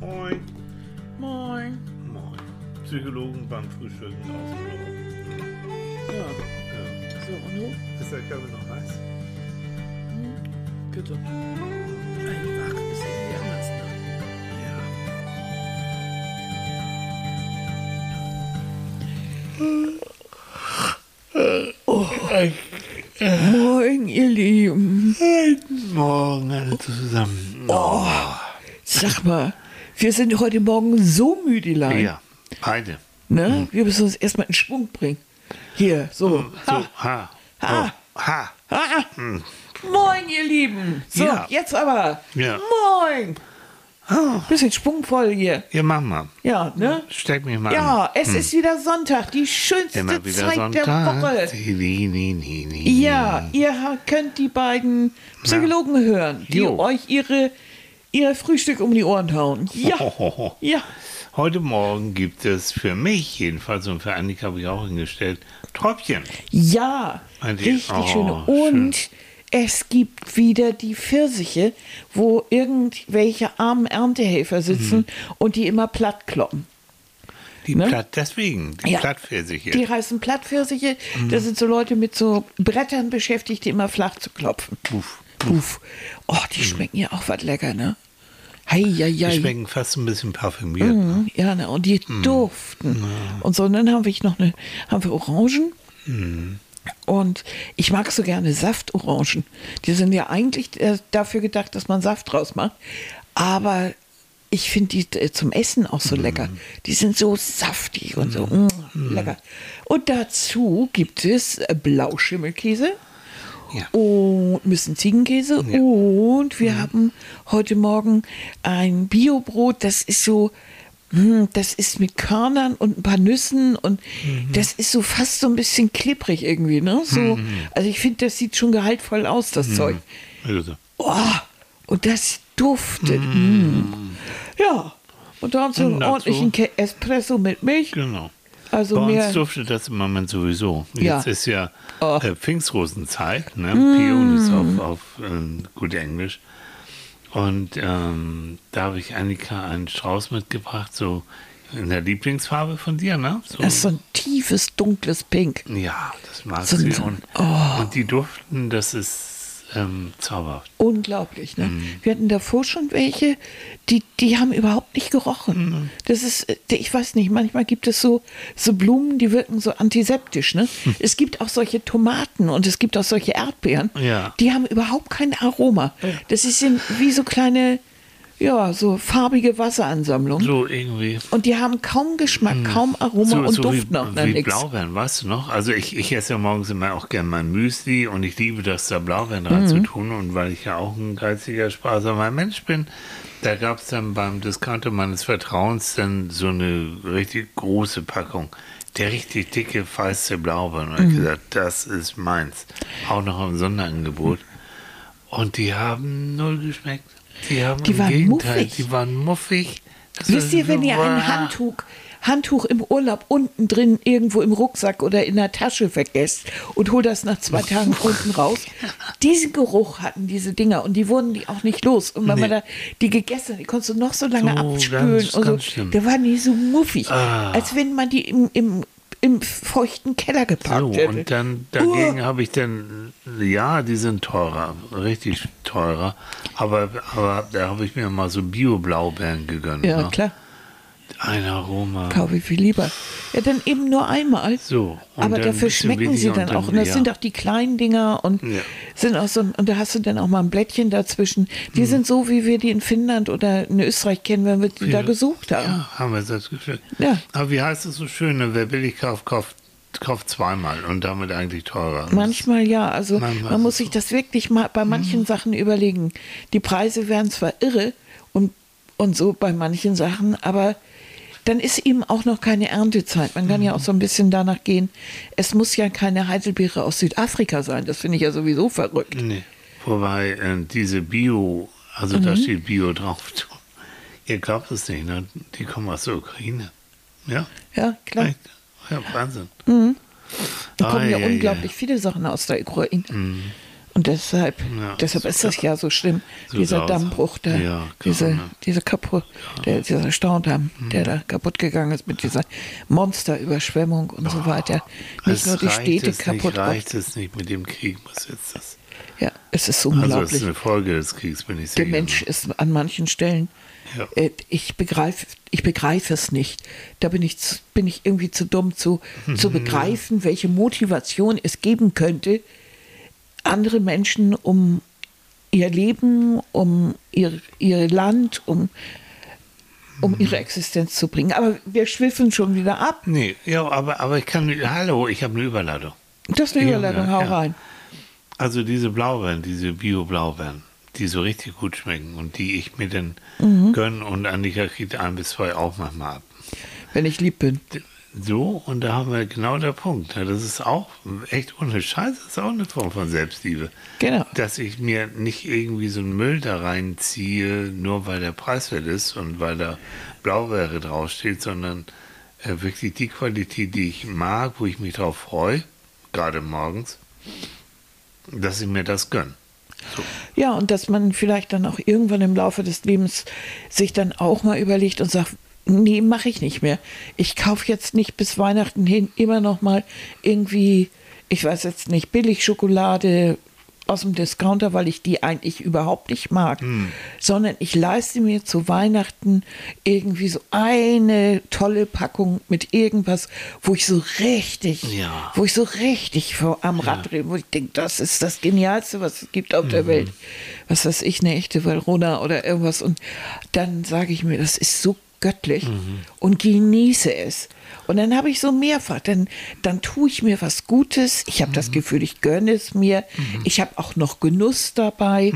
Moin. Moin. Moin. Psychologen beim Frühstücken aus dem Büro. Ja, Ja. so, und du? Ist der Kaffee noch heiß? Bitte. Einfach ein bisschen anders, ne? Ja. Moin, ihr Lieben. Morgen alle zusammen. Oh. Sag mal, wir sind heute Morgen so müde, Ja, beide. Ne? Wir müssen uns erstmal in Schwung bringen. Hier, so. So, Ha. ha. Ha. Oh, ha. Ah. Moin, ihr Lieben. So, Ja. jetzt aber. Ja. Moin. Oh. Bisschen schwungvoll hier. Ja, mach mal. Ja, ne? Steck mich mal Ja, an. es ist wieder Sonntag, die schönste Zeit Sonntag. der Woche. Nie, nie, nie. Ja, ihr ha- könnt die beiden Psychologen hören, die Jo. euch ihre, ihr Frühstück um die Ohren hauen. Ja, Hohoho. ja. Heute Morgen gibt es für mich jedenfalls und für Annika habe ich auch hingestellt, Träubchen. Ja, Meint richtig Oh, schön. Und es gibt wieder die Pfirsiche, wo irgendwelche armen Erntehelfer sitzen Mhm. und die immer platt kloppen. Die Ne? Platt, deswegen, die Ja. Plattpfirsiche. Die heißen Plattpfirsiche. Mhm. Das sind so Leute mit so Brettern beschäftigt, die immer flach zu klopfen. Puff. Puff. Oh, die schmecken ja auch was lecker, ne? Hei, hei, Die hei. schmecken fast ein bisschen parfümiert. ne? Mhm, Ja, ne, und die duften. Und so, und dann haben wir noch eine, haben wir Orangen. Und ich mag so gerne Saftorangen. Die sind ja eigentlich äh, dafür gedacht, dass man Saft draus macht. Aber ich finde die äh, zum Essen auch so lecker. Die sind so saftig und so mm, lecker. Und dazu gibt es äh, Blauschimmelkäse. Ja. Und ein bisschen Ziegenkäse. Und wir haben heute Morgen ein Biobrot, das ist so, hm, das ist mit Körnern und ein paar Nüssen und das ist so fast so ein bisschen klebrig irgendwie, ne? So, Also ich finde, das sieht schon gehaltvoll aus, das Zeug. Also, Oh, und das duftet. Mm. Ja. Und dann so einen Und dazu? ordentlichen Ke- Espresso mit Milch. genau. Also Bei mehr. uns duftet das im Moment sowieso. Ja. Jetzt ist ja Oh. äh, Pfingstrosenzeit, ne? Peonies auf, auf äh, gut Englisch. Und ähm, da habe ich Annika einen Strauß mitgebracht, so in der Lieblingsfarbe von dir, ne? So, Das ist so ein tiefes, dunkles Pink. ja, das mag So- sie. Und, oh. und die duften, das ist ähm, zauberhaft. Unglaublich, ne? Mhm. Wir hatten davor schon welche, die, die haben überhaupt nicht gerochen. Mhm. Das ist, äh, ich weiß nicht, manchmal gibt es so, so Blumen, die wirken so antiseptisch, ne? Hm. Es gibt auch solche Tomaten und es gibt auch solche Erdbeeren, Ja. die haben überhaupt kein Aroma. Das ist wie so kleine, ja, so farbige Wasseransammlungen. So irgendwie. Und die haben kaum Geschmack, kaum Aroma und duften auch nach wie nichts. Blaubeeren, weißt du noch? Also ich, ich esse ja morgens immer auch gerne mein Müsli und ich liebe das, da Blaubeeren dran Mhm. zu tun. Und weil ich ja auch ein geiziger, sparsamer Mensch bin, da gab es dann beim Discounter meines Vertrauens dann so eine richtig große Packung. Der richtig dicke, feiste Blaubeeren. Und ich Mhm. gesagt, das ist meins. Auch noch im Sonderangebot. Und die haben null geschmeckt. Die haben Die waren Gegenteil, muffig. die waren muffig. Das Wisst ihr, wenn so- ihr ein Handtuch, Handtuch im Urlaub unten drin irgendwo im Rucksack oder in der Tasche vergesst und holt das nach zwei Tagen unten raus, diesen Geruch hatten diese Dinger und die wurden die auch nicht los. Und wenn man Nee. da die gegessen hat, die konntest du noch so lange So, abspülen ganz, und so, da waren die so muffig, Ah. als wenn man die im, im, im feuchten Keller gepackt So, hätte. und dann dagegen habe ich dann, ja, die sind teurer, richtig teurer, aber, aber da habe ich mir mal so Bio-Blaubeeren gegönnt. ja, ne? klar, Ein Aroma. kaufe ich viel lieber. Ja, dann eben nur einmal. So, Aber dann dafür schmecken sie dann und auch. Und das ja. sind auch die kleinen Dinger und Ja. sind auch so, und da hast du dann auch mal ein Blättchen dazwischen. Die sind so, wie wir die in Finnland oder in Österreich kennen, wenn wir die da gesucht haben. Ja, haben wir das gefühlt. Ja. Aber wie heißt es so schön, ne? wer billig kauft, kauft, kauft zweimal und damit eigentlich teurer. Manchmal ja, also Manchmal man muss sich das wirklich mal bei manchen Sachen überlegen. Die Preise werden zwar irre und, und so bei manchen Sachen, aber dann ist eben auch noch keine Erntezeit. Man kann ja auch so ein bisschen danach gehen. Es muss ja keine Heidelbeere aus Südafrika sein. Das finde ich ja sowieso verrückt. Nee. Wobei äh, diese Bio, also Mhm. da steht Bio drauf. Ihr glaubt es nicht, ne? Die kommen aus der Ukraine. Ja, Ja, klar. Ja, Wahnsinn. Da kommen ja ei. unglaublich viele Sachen aus der Ukraine. Mhm. Und deshalb, Ja, deshalb ist das ja so schlimm, So dieser. Dammbruch, der, Ja, diese, diese kaputt, der, dieser Staudamm, der da kaputt gegangen ist mit dieser Monsterüberschwemmung und so weiter. Nicht nur die Städte es kaputt Nicht, reicht es nicht mit dem Krieg, muss jetzt das. Ja, es ist Also es unglaublich. ist eine Folge des Kriegs, bin ich sicher. Der Mensch ist an manchen Stellen, Ja. äh, ich begreife ich begreife es nicht. Da bin ich, bin ich irgendwie zu dumm zu, zu begreifen, welche Motivation es geben könnte, andere Menschen um ihr Leben, um ihr, ihr Land, um, um ihre Existenz zu bringen. Aber wir schwiffen schon wieder ab. Nee, ja, aber, aber ich kann. Hallo, ich habe eine Überladung. Das ist eine ja, hau ja. rein. Also diese Blaubeeren, diese Bio-Blaubeeren, die so richtig gut schmecken und die ich mir dann Mhm. gönne und Annika kriegt ein bis zwei auch manchmal ab. Wenn ich lieb bin. So, und da haben wir genau der Punkt. Das ist auch echt ohne Scheiß, das ist auch eine Form von Selbstliebe. Genau. Dass ich mir nicht irgendwie so einen Müll da reinziehe, nur weil der preiswert ist und weil da Blaubeere draufsteht, sondern äh, wirklich die Qualität, die ich mag, wo ich mich drauf freue, gerade morgens, dass ich mir das gönne. So. Ja, und dass man vielleicht dann auch irgendwann im Laufe des Lebens sich dann auch mal überlegt und sagt, nee, mache ich nicht mehr. Ich kaufe jetzt nicht bis Weihnachten hin immer noch mal irgendwie, ich weiß jetzt nicht, Billigschokolade aus dem Discounter, weil ich die eigentlich überhaupt nicht mag, sondern ich leiste mir zu Weihnachten irgendwie so eine tolle Packung mit irgendwas, wo ich so richtig, Ja. wo ich so richtig vor, am Rad drehe, wo ich denke, das ist das Genialste, was es gibt auf der Welt. Was weiß ich, eine echte Verona oder irgendwas. Und dann sage ich mir, das ist so göttlich und genieße es. Und dann habe ich so mehrfach, dann, dann tue ich mir was Gutes. Ich habe das Gefühl, ich gönne es mir. Ich habe auch noch Genuss dabei.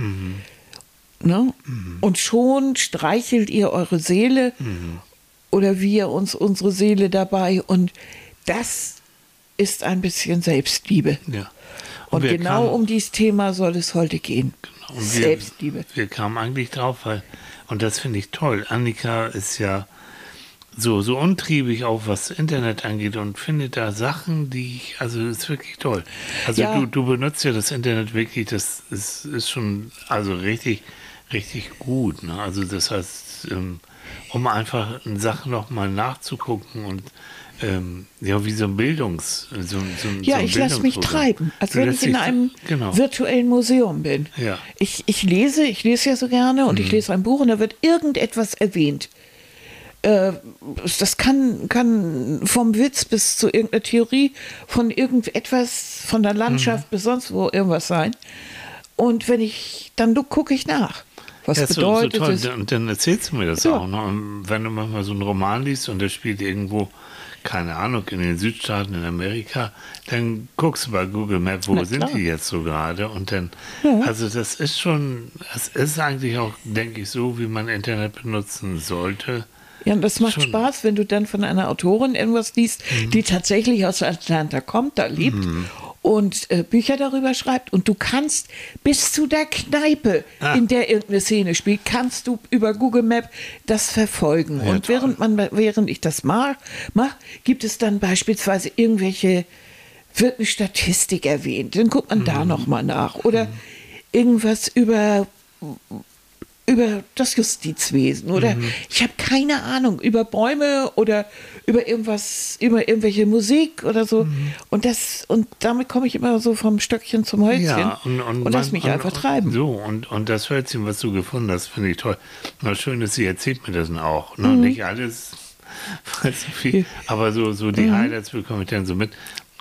Ne? Und schon streichelt ihr eure Seele oder wir uns unsere Seele dabei. Und das ist ein bisschen Selbstliebe. Ja. Und, wir genau um dieses Thema soll es heute gehen. Und wir, Selbstliebe. Wir kamen eigentlich drauf, weil, und das finde ich toll, Annika ist ja so, so untriebig auch, was Internet angeht und findet da Sachen, die ich, also ist wirklich toll. Also Ja. du, du benutzt ja das Internet wirklich, das ist, ist schon, also richtig, richtig gut. Ne? Also das heißt, ähm, um einfach Sachen nochmal nachzugucken und ähm, ja, wie so ein Bildungs... So, so, Ja, so ich lasse mich treiben, als wenn ich in einem genau. virtuellen Museum bin. Ja. Ich, ich lese, ich lese ja so gerne und ich Mhm. lese ein Buch und da wird irgendetwas erwähnt. Äh, das kann, kann vom Witz bis zu irgendeiner Theorie von irgendetwas, von der Landschaft Mhm. bis sonst wo irgendwas sein. Und wenn ich, dann gucke ich nach. Was Ja, so- bedeutet so toll. es? Und dann erzählst du mir das Ja. auch. Ne? Wenn du manchmal so einen Roman liest und der spielt irgendwo, keine Ahnung, in den Südstaaten in Amerika, dann guckst du bei Google Maps, wo Na sind klar. die jetzt so gerade? Und dann, Ja. also das ist schon, es ist eigentlich auch, denke ich, so, wie man Internet benutzen sollte. Ja, und das macht Schon. Mhm. Spaß, wenn du dann von einer Autorin irgendwas liest, die tatsächlich aus Atlanta kommt, da lebt und äh, Bücher darüber schreibt. Und du kannst bis zu der Kneipe, Ah. in der irgendeine Szene spielt, kannst du über Google Map das verfolgen. Ja, und toll. während, man, während ich das mache, mach, gibt es dann beispielsweise irgendwelche, wird eine Statistik erwähnt, dann guckt man Mhm. da nochmal nach. Oder irgendwas über über das Justizwesen oder Mhm. ich habe keine Ahnung über Bäume oder über irgendwas über irgendwelche Musik oder so Mhm. und das und damit komme ich immer so vom Stöckchen zum Holzchen Ja, und, und, lass man- mich und, einfach und, treiben. So, und, und das Hölzchen, was du gefunden hast, finde ich toll. Na, schön ist, sie erzählt mir das auch. Ne? Mhm. Nicht alles, viel, aber so, so Mhm. die Highlights bekomme ich dann so mit.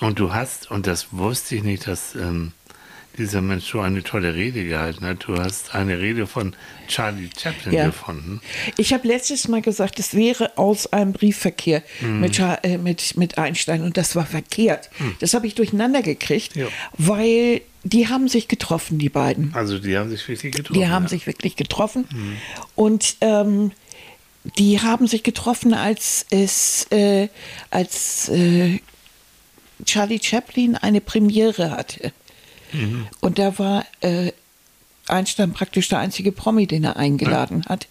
Und du hast, und das wusste ich nicht, dass ähm, dieser Mensch so eine tolle Rede gehalten hat. Du hast eine Rede von Charlie Chaplin Ja. gefunden. Ich habe letztes Mal gesagt, es wäre aus einem Briefverkehr Mhm. mit, äh, mit, mit Einstein und das war verkehrt. Das habe ich durcheinander gekriegt, Ja. weil die haben sich getroffen, die beiden. Also die haben sich wirklich getroffen. Die haben ja. sich wirklich getroffen. Und ähm, die haben sich getroffen, als es, äh, als äh, Charlie Chaplin eine Premiere hatte. Und da war äh, Einstein praktisch der einzige Promi, den er eingeladen hat.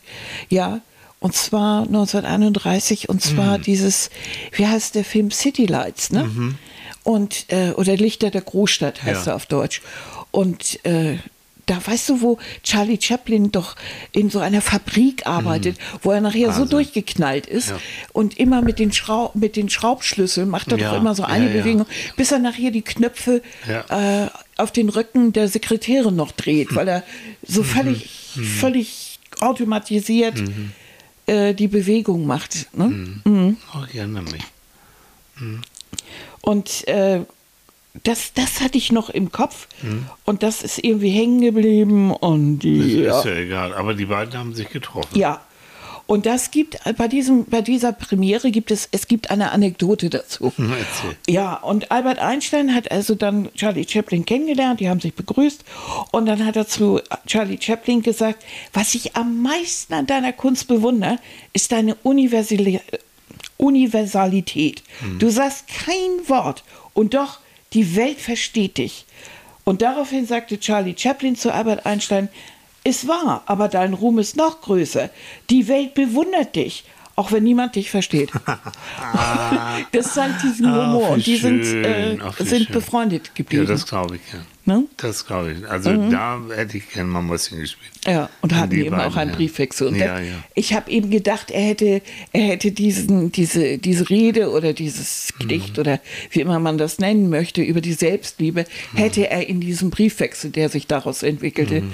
Ja. Und zwar 1931, und zwar dieses, wie heißt der Film City Lights, ne? Und, äh, oder Lichter der Großstadt heißt Ja. er auf Deutsch. Und äh, da weißt du, wo Charlie Chaplin doch in so einer Fabrik arbeitet, wo er nachher so Also. durchgeknallt ist Ja. und immer mit den, Schraub, mit den Schraubschlüsseln macht er Ja, doch immer so eine ja. Bewegung, bis er nachher die Knöpfe äh, auf den Rücken der Sekretärin noch dreht, weil er Mhm. so völlig, völlig automatisiert äh, die Bewegung macht. Ne? Mhm. Oh, ich erinnere mich. Und äh, das, das hatte ich noch im Kopf Mhm. und das ist irgendwie hängen geblieben und die, Ist ja, ja egal. Aber die beiden haben sich getroffen. ja. Und das gibt bei diesem, bei dieser Premiere gibt es, es gibt eine Anekdote dazu. Erzähl. Ja, und Albert Einstein hat also dann Charlie Chaplin kennengelernt, die haben sich begrüßt und dann hat er zu Charlie Chaplin gesagt, was ich am meisten an deiner Kunst bewundere, ist deine Universali Universalität. Du sagst kein Wort und doch die Welt versteht dich. Und daraufhin sagte Charlie Chaplin zu Albert Einstein, ist wahr, aber dein Ruhm ist noch größer. Die Welt bewundert dich, auch wenn niemand dich versteht. das zeigt diesen Ach, Humor. wie und die sind, schön. äh, Ach, wie sind schön. befreundet Ja, geblieben. das glaube ich, ja. Ne? Das glaube ich. Also da hätte ich gerne mal Mäuschen gespielt. Ja, und hatten eben auch einen. Briefwechsel. Und Ja, dann- ja. Ich habe eben gedacht, er hätte, er hätte diesen, diese, diese Rede oder dieses Mhm. Gedicht oder wie immer man das nennen möchte, über die Selbstliebe, Mhm. hätte er in diesem Briefwechsel, der sich daraus entwickelte, Mhm.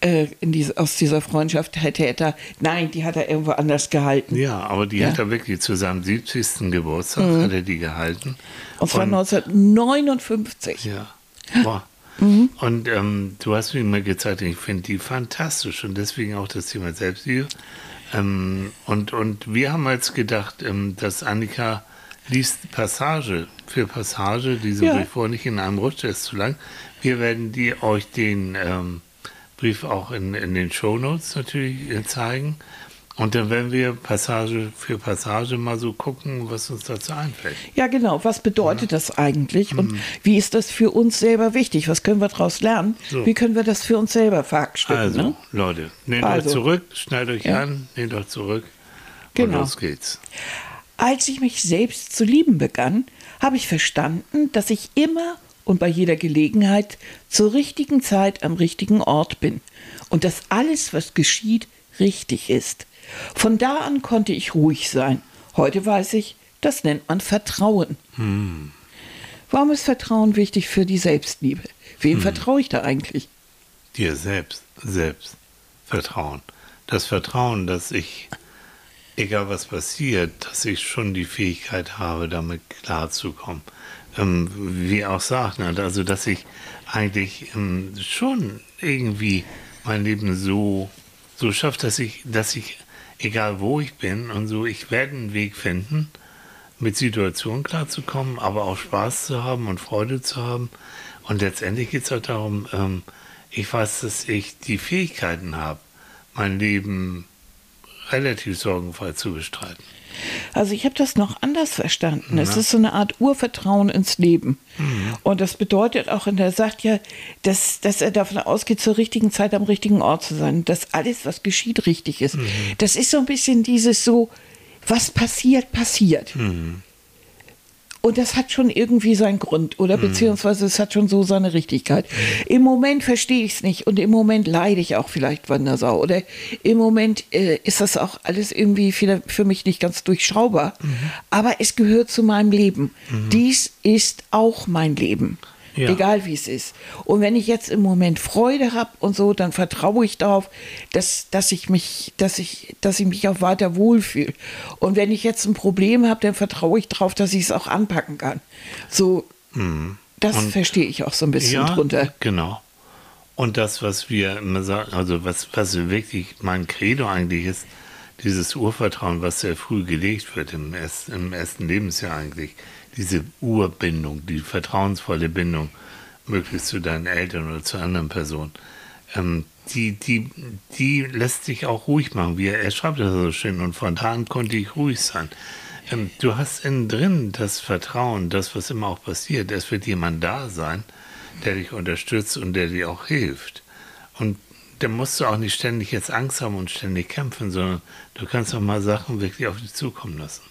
äh, in diese, aus dieser Freundschaft, hätte er da, nein, die hat er irgendwo anders gehalten. Ja, aber die Ja. hat er wirklich zu seinem 70. Geburtstag hat er die gehalten. Und zwar 1959. Ja. Boah. Mhm. Und ähm, du hast mir mal gezeigt, ich finde die fantastisch und deswegen auch das Thema Selbstliebe. Ähm, und, und wir haben jetzt gedacht, ähm, dass Annika liest Passage für Passage, diesen Ja. Brief vor, nicht in einem Rutsch, der ist zu lang. Wir werden die, euch den ähm, Brief auch in, in den Shownotes natürlich äh, zeigen. Und dann werden wir Passage für Passage mal so gucken, was uns dazu einfällt. Ja, genau. Was bedeutet das eigentlich? Und wie ist das für uns selber wichtig? Was können wir daraus lernen? So. Wie können wir das für uns selber verhackstücken? Also, ne? Leute, nehmt Also. euch zurück, schneidet euch Ja. an, nehmt euch zurück Genau. und los geht's. Als ich mich selbst zu lieben begann, habe ich verstanden, dass ich immer und bei jeder Gelegenheit zur richtigen Zeit am richtigen Ort bin und dass alles, was geschieht, richtig ist. Von da an konnte ich ruhig sein. Heute weiß ich, das nennt man Vertrauen. Warum ist Vertrauen wichtig für die Selbstliebe? Wem vertraue ich da eigentlich? Dir selbst, selbst Vertrauen. Das Vertrauen, dass ich, egal was passiert, dass ich schon die Fähigkeit habe, damit klarzukommen. Ähm, wie auch sagt, also dass ich eigentlich ähm, schon irgendwie mein Leben so, so schaffe, dass ich, dass ich, egal wo ich bin und so, ich werde einen Weg finden, mit Situationen klarzukommen, aber auch Spaß zu haben und Freude zu haben. Und letztendlich geht es auch darum, ähm, ich weiß, dass ich die Fähigkeiten habe, mein Leben relativ sorgenfrei zu bestreiten. Also ich habe das noch anders verstanden. Es ist so eine Art Urvertrauen ins Leben. Und das bedeutet auch, und er sagt ja, dass, dass er davon ausgeht, zur richtigen Zeit am richtigen Ort zu sein. Dass alles, was geschieht, richtig ist. Das ist so ein bisschen dieses so, was passiert, passiert. Und das hat schon irgendwie seinen Grund, oder beziehungsweise es hat schon so seine Richtigkeit. Im Moment verstehe ich es nicht und im Moment leide ich auch vielleicht Wandersau. Oder im Moment äh, ist das auch alles irgendwie für, für mich nicht ganz durchschaubar. Aber es gehört zu meinem Leben. Dies ist auch mein Leben. Ja. Egal wie es ist. Und wenn ich jetzt im Moment Freude habe und so, dann vertraue ich darauf, dass, dass ich mich, dass ich, dass ich mich auch weiter wohlfühle. Und wenn ich jetzt ein Problem habe, dann vertraue ich darauf, dass ich es auch anpacken kann. So, das verstehe ich auch so ein bisschen drunter. genau. Und das, was wir immer sagen, also was, was wirklich mein Credo eigentlich ist, dieses Urvertrauen, was sehr früh gelegt wird im, im ersten Lebensjahr eigentlich, diese Urbindung, die vertrauensvolle Bindung, möglichst zu deinen Eltern oder zu anderen Personen, ähm, die, die, die lässt sich auch ruhig machen. Wie er, er schreibt das so schön und von da an konnte ich ruhig sein. Ähm, du hast innen drin das Vertrauen, das, was immer auch passiert. Es wird jemand da sein, der dich unterstützt und der dir auch hilft. Und da musst du auch nicht ständig jetzt Angst haben und ständig kämpfen, sondern du kannst auch mal Sachen wirklich auf dich zukommen lassen.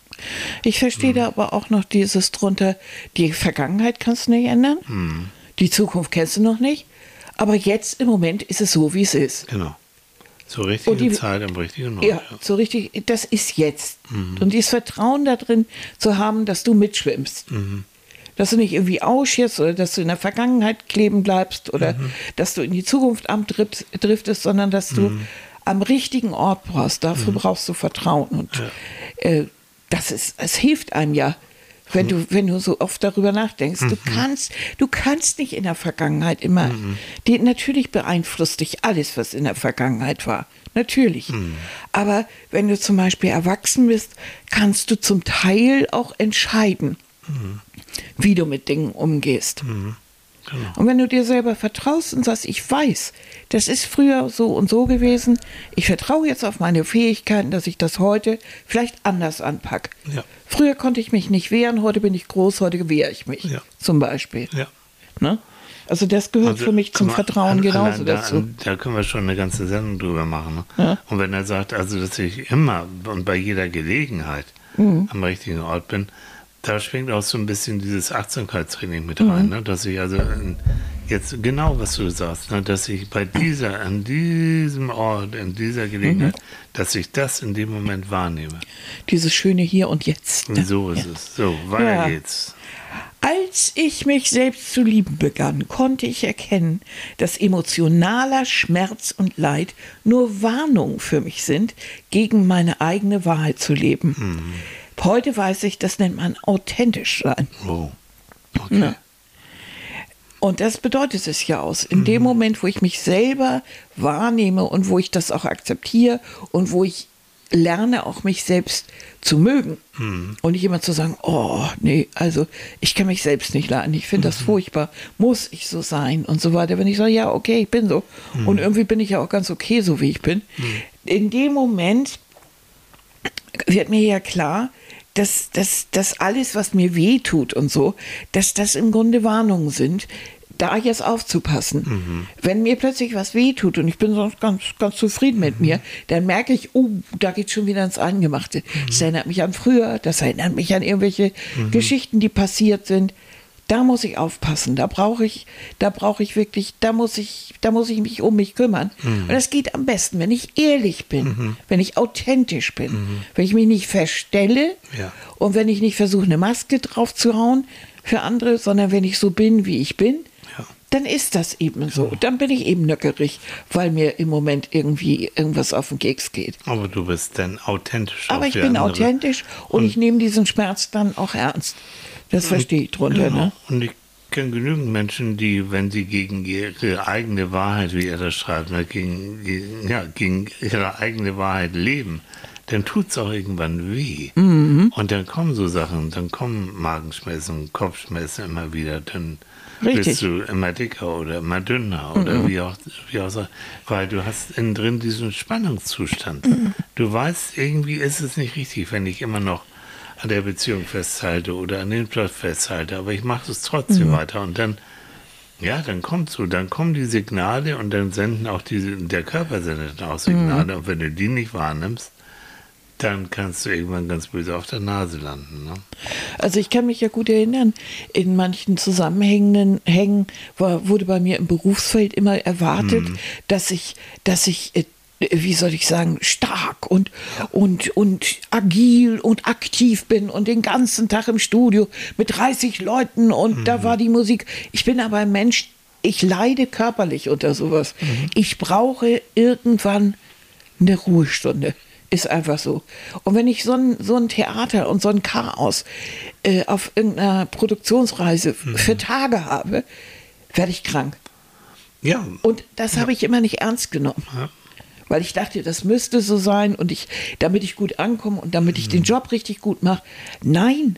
Ich verstehe da aber auch noch dieses drunter, die Vergangenheit kannst du nicht ändern, die Zukunft kennst du noch nicht, Aber jetzt im Moment ist es so, wie es ist. Genau. Zur richtigen die- Zeit am richtigen Ort. Ja, so richtig, das ist jetzt. Und dieses Vertrauen da drin zu haben, dass du mitschwimmst. Dass du nicht irgendwie ausschierst oder dass du in der Vergangenheit kleben bleibst oder dass du in die Zukunft abdrift- driftest, sondern dass du am richtigen Ort brauchst. Dafür brauchst du Vertrauen. Und äh, das ist, es hilft einem ja. Wenn du, wenn du so oft darüber nachdenkst, du kannst, du kannst nicht in der Vergangenheit immer, die, natürlich beeinflusst dich alles, was in der Vergangenheit war. Natürlich. Aber wenn du zum Beispiel erwachsen bist, kannst du zum Teil auch entscheiden, wie du mit Dingen umgehst. Genau. Und wenn du dir selber vertraust und sagst, ich weiß, das ist früher so und so gewesen, ich vertraue jetzt auf meine Fähigkeiten, dass ich das heute vielleicht anders anpacke. Ja. Früher konnte ich mich nicht wehren, heute bin ich groß, heute wehre ich mich. Ja. Zum Beispiel. Ja. Ne? Also das gehört Also, für mich zum Vertrauen an- genauso da, dazu. an- Da können wir schon eine ganze Sendung drüber machen. Ne? Ja. Und wenn er sagt, also dass ich immer und bei jeder Gelegenheit Mhm. am richtigen Ort bin, da schwingt auch so ein bisschen dieses Achtsamkeitstraining mit Mhm. rein, ne? dass ich also in, jetzt genau was du sagst, ne? dass ich bei dieser, an diesem Ort, in dieser Gelegenheit, Mhm. dass ich das in dem Moment wahrnehme. Dieses schöne Hier und Jetzt. Und so ist Ja. es. So, weiter Ja. geht's. Als ich mich selbst zu lieben begann, konnte ich erkennen, dass emotionaler Schmerz und Leid nur Warnungen für mich sind, gegen meine eigene Wahrheit zu leben. Heute weiß ich, das nennt man authentisch sein. Oh. Okay. Ja. Und das bedeutet es ja aus. In dem Moment, wo ich mich selber wahrnehme und wo ich das auch akzeptiere und wo ich lerne, auch mich selbst zu mögen. Und nicht immer zu sagen, oh, nee, also ich kann mich selbst nicht leiden, ich finde das furchtbar, muss ich so sein? Und so weiter. Wenn ich sage, ja, okay, ich bin so. Und irgendwie bin ich ja auch ganz okay, so wie ich bin. In dem Moment wird mir ja klar, dass, dass, dass alles, was mir weh tut und so, dass das im Grunde Warnungen sind, da jetzt aufzupassen. Wenn mir plötzlich was weh tut und ich bin sonst ganz, ganz zufrieden mit mir, dann merke ich, oh, da geht schon wieder ins Eingemachte. Das erinnert mich an früher, das erinnert mich an irgendwelche Geschichten, die passiert sind. Da muss ich aufpassen. Da brauche ich, da brauche ich wirklich, da muss ich, da muss ich mich um mich kümmern. Und das geht am besten, wenn ich ehrlich bin, wenn ich authentisch bin, wenn ich mich nicht verstelle Ja. und wenn ich nicht versuche, eine Maske drauf zu hauen für andere, sondern wenn ich so bin, wie ich bin, Ja. dann ist das eben so. Dann bin ich eben nöckerig, weil mir im Moment irgendwie irgendwas auf den Keks geht. Aber du bist dann authentisch. Aber ich bin andere. authentisch und, ich nehme diesen Schmerz dann auch ernst. Das verstehe ich drunter. Genau. Ne? Und ich kenne genügend Menschen, die, wenn sie gegen ihre eigene Wahrheit, wie er das schreibt, ne, gegen, gegen- ja, gegen ihre eigene Wahrheit leben, dann tut es auch irgendwann weh. Mhm. Und dann kommen so Sachen, dann kommen Magenschmerzen, Kopfschmerzen immer wieder, dann Richtig. Mhm. bist du immer dicker oder immer dünner oder wie auch, wie auch so, weil du hast innen drin diesen Spannungszustand. Mhm. Du weißt, irgendwie ist es nicht richtig, wenn ich immer noch an der Beziehung festhalte oder an den Plot festhalte, aber ich mache es trotzdem Mhm. weiter und dann, ja, dann kommt so, dann kommen die Signale und dann senden auch diese, der Körper sendet auch Signale Mhm. und wenn du die nicht wahrnimmst, dann kannst du irgendwann ganz böse auf der Nase landen. Ne? Also ich kann mich ja gut erinnern, in manchen Zusammenhängen Hängen war, wurde bei mir im Berufsfeld immer erwartet, dass ich, dass ich äh, wie soll ich sagen, stark und, und, und agil und aktiv bin und den ganzen Tag im Studio mit 30 Leuten und da war die Musik. Ich bin aber ein Mensch, ich leide körperlich unter sowas. Ich brauche irgendwann eine Ruhestunde. Ist einfach so. Und wenn ich so ein, so ein Theater und so ein Chaos äh, auf irgendeiner Produktionsreise für Tage habe, werde ich krank. Ja, Und das habe ich immer nicht ernst genommen. Ja. Weil ich dachte, das müsste so sein und ich, damit ich gut ankomme und damit ich den Job richtig gut mache. Nein,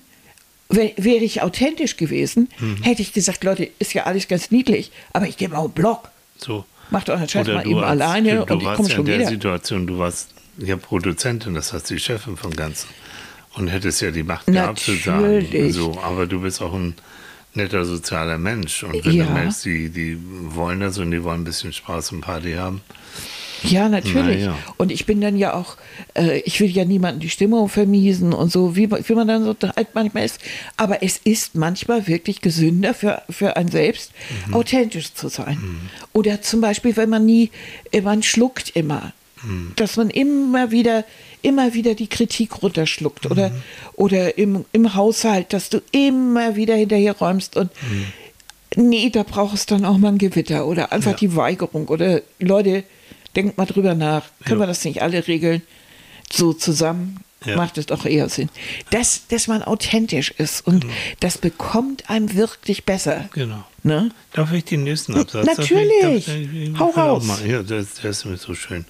wär- wäre ich authentisch gewesen, hätte ich gesagt, Leute, ist ja alles ganz niedlich, aber ich gebe auch einen Blog. so. Macht euren Scheiß Oder mal du eben alleine du, du und ich warst komme schon in der wieder. Situation, du warst ja Produzentin, das heißt die Chefin vom Ganzen und hättest ja die Macht gehabt zu sagen. Natürlich. So, aber du bist auch ein netter sozialer Mensch und wenn Ja. du merkst, die, die wollen das und die wollen ein bisschen Spaß und Party haben, Ja, natürlich. Na ja. Und ich bin dann ja auch, äh, ich will ja niemanden die Stimmung vermiesen und so, wie, wie man dann so halt manchmal ist. Aber es ist manchmal wirklich gesünder für, für einen selbst, Mhm. authentisch zu sein. Oder zum Beispiel, wenn man nie, äh, man schluckt immer. Mhm. Dass man immer wieder, immer wieder die Kritik runterschluckt. Oder, Mhm. oder im, im Haushalt, dass du immer wieder hinterher räumst und Mhm. nee, da braucht es dann auch mal ein Gewitter oder einfach Ja. die Weigerung oder Leute, denkt mal drüber nach, können Ja. wir das nicht alle regeln? So zusammen Ja. macht es doch eher Sinn. Dass, dass man authentisch ist und das bekommt einem wirklich besser. Genau. Ne? Darf ich den nächsten Absatz? Darf Natürlich. Ich, darf ich, Hau ich auch raus. Ja, das, das ist mir so schön.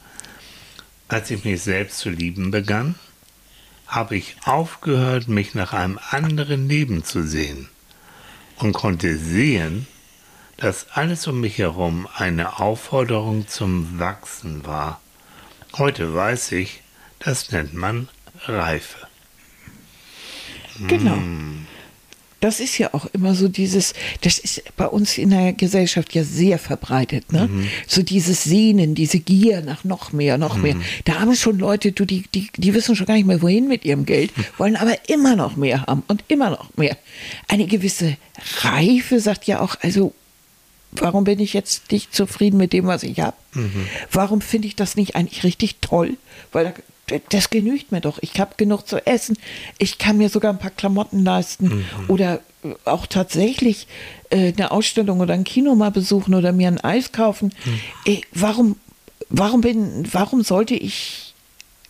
Als ich mich selbst zu lieben begann, habe ich aufgehört, mich nach einem anderen Leben zu sehen und konnte sehen, dass alles um mich herum eine Aufforderung zum Wachsen war. Heute weiß ich, das nennt man Reife. Genau. Hm. Das ist ja auch immer so dieses, das ist bei uns in der Gesellschaft ja sehr verbreitet, ne? Mhm. So dieses Sehnen, diese Gier nach noch mehr, noch mehr. Da haben schon Leute, du, die, die, die wissen schon gar nicht mehr, wohin mit ihrem Geld, wollen aber immer noch mehr haben und immer noch mehr. Eine gewisse Reife sagt ja auch, also warum bin ich jetzt nicht zufrieden mit dem, was ich habe? Warum finde ich das nicht eigentlich richtig toll? Weil da, das genügt mir doch. Ich habe genug zu essen. Ich kann mir sogar ein paar Klamotten leisten oder äh, auch tatsächlich äh, eine Ausstellung oder ein Kino mal besuchen oder mir ein Eis kaufen. Äh, warum, warum, bin, warum sollte ich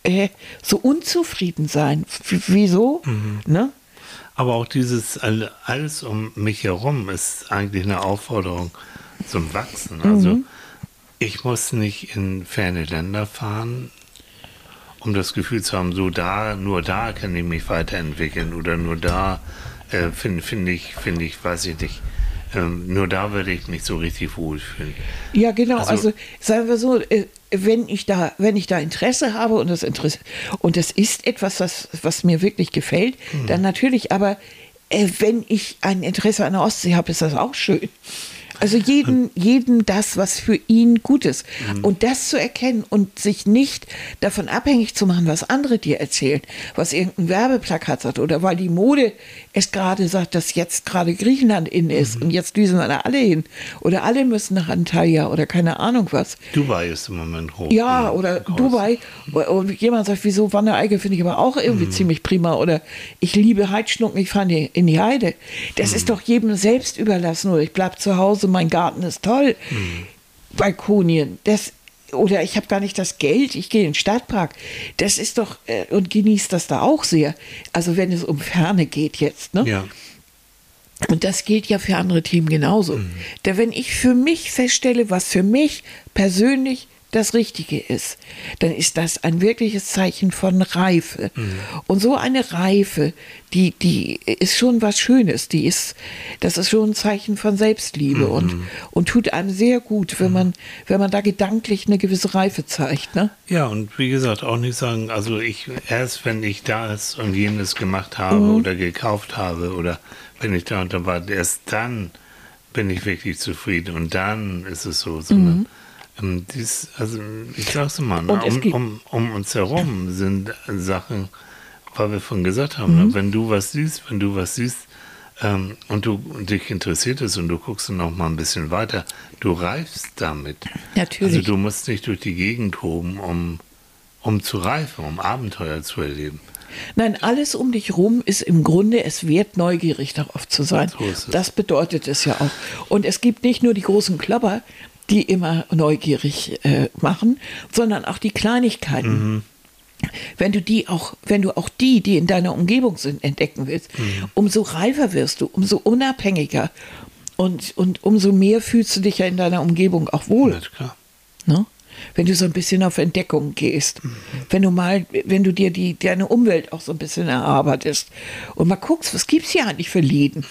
äh, so unzufrieden sein? W wieso? Ne? Aber auch dieses all- alles um mich herum ist eigentlich eine Aufforderung zum Wachsen. Also ich muss nicht in ferne Länder fahren, um das Gefühl zu haben, so da, nur da kann ich mich weiterentwickeln oder nur da äh, finde find ich, finde ich, weiß ich nicht, ähm, nur da würde ich mich so richtig wohlfühlen. Ja, genau. Also- Also, sagen wir so, äh, wenn ich da, wenn ich da Interesse habe und das Interesse und das ist etwas, was, was mir wirklich gefällt, Mhm. dann natürlich. Aber äh, wenn ich ein Interesse an der Ostsee habe, ist das auch schön. Also jeden, jeden das, was für ihn gut ist. Mhm. Und das zu erkennen und sich nicht davon abhängig zu machen, was andere dir erzählen, was irgendein Werbeplakat sagt oder weil die Mode es gerade sagt, dass jetzt gerade Griechenland in ist Mhm. und jetzt düsen da alle hin oder alle müssen nach Antalya oder keine Ahnung was. Dubai ist im Moment hoch. Ja, oder Kurs. Dubai. Und jemand sagt, wieso Wanne-Eickel finde ich aber auch irgendwie ziemlich prima. Oder ich liebe Heidschnucken, ich fahre in die- in die Heide. Das ist doch jedem selbst überlassen. Oder ich bleibe zu Hause, mein Garten ist toll. Balkonien, das. Oder ich habe gar nicht das Geld, ich gehe in den Stadtpark. Das ist doch, äh, und genießt das da auch sehr. Also wenn es um Ferne geht jetzt, ne? Ja. Und das gilt ja für andere Themen genauso. Da wenn ich für mich feststelle, was für mich persönlich das Richtige ist, dann ist das ein wirkliches Zeichen von Reife. Und so eine Reife, die, die ist schon was Schönes. Die ist, das ist schon ein Zeichen von Selbstliebe und, und tut einem sehr gut, wenn man, wenn man da gedanklich eine gewisse Reife zeigt. Ne? Ja, und wie gesagt, auch nicht sagen, also ich erst wenn ich das und jenes gemacht habe oder gekauft habe oder wenn ich da und da war, erst dann bin ich wirklich zufrieden und dann ist es so. Sondern, ähm, dies, also ich sag's mal, ne, um, um, um uns herum sind Sachen, weil wir von gesagt haben, ne, wenn du was siehst, wenn du was siehst, ähm, und du und dich interessiert es und du guckst noch mal ein bisschen weiter, du reifst damit. Natürlich. Also du musst nicht durch die Gegend toben, um, um zu reifen, um Abenteuer zu erleben. Nein, alles um dich rum ist im Grunde, es wird neugierig darauf zu sein. So ist. Das bedeutet es ja auch. Und es gibt nicht nur die großen Klopper, die immer neugierig äh, machen, sondern auch die Kleinigkeiten. Wenn du die auch, wenn du auch die, die in deiner Umgebung sind, entdecken willst, umso reifer wirst du, umso unabhängiger und, und umso mehr fühlst du dich ja in deiner Umgebung auch wohl. Ja, klar. Ne? Wenn du so ein bisschen auf Entdeckung gehst. Wenn du mal, wenn du dir die, deine Umwelt auch so ein bisschen erarbeitest und mal guckst, was gibt es hier eigentlich für Läden?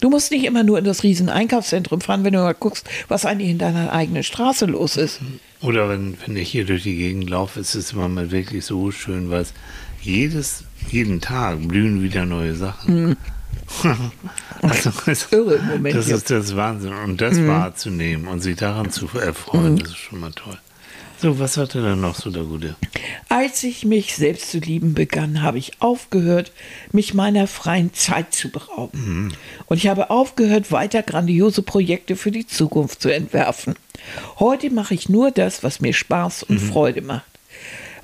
Du musst nicht immer nur in das riesen Einkaufszentrum fahren, wenn du mal guckst, was eigentlich in deiner eigenen Straße los ist. Oder wenn, wenn ich hier durch die Gegend laufe, ist es immer mal wirklich so schön, weil es jedes, jeden Tag blühen wieder neue Sachen. also, es- Irre im Moment, Das ist das Wahnsinn. Und das wahrzunehmen und sich daran zu erfreuen, das ist schon mal toll. So, was hat er denn noch so der Gute? Als ich mich selbst zu lieben begann, habe ich aufgehört, mich meiner freien Zeit zu berauben. Mhm. Und ich habe aufgehört, weiter grandiose Projekte für die Zukunft zu entwerfen. Heute mache ich nur das, was mir Spaß und mhm. Freude macht.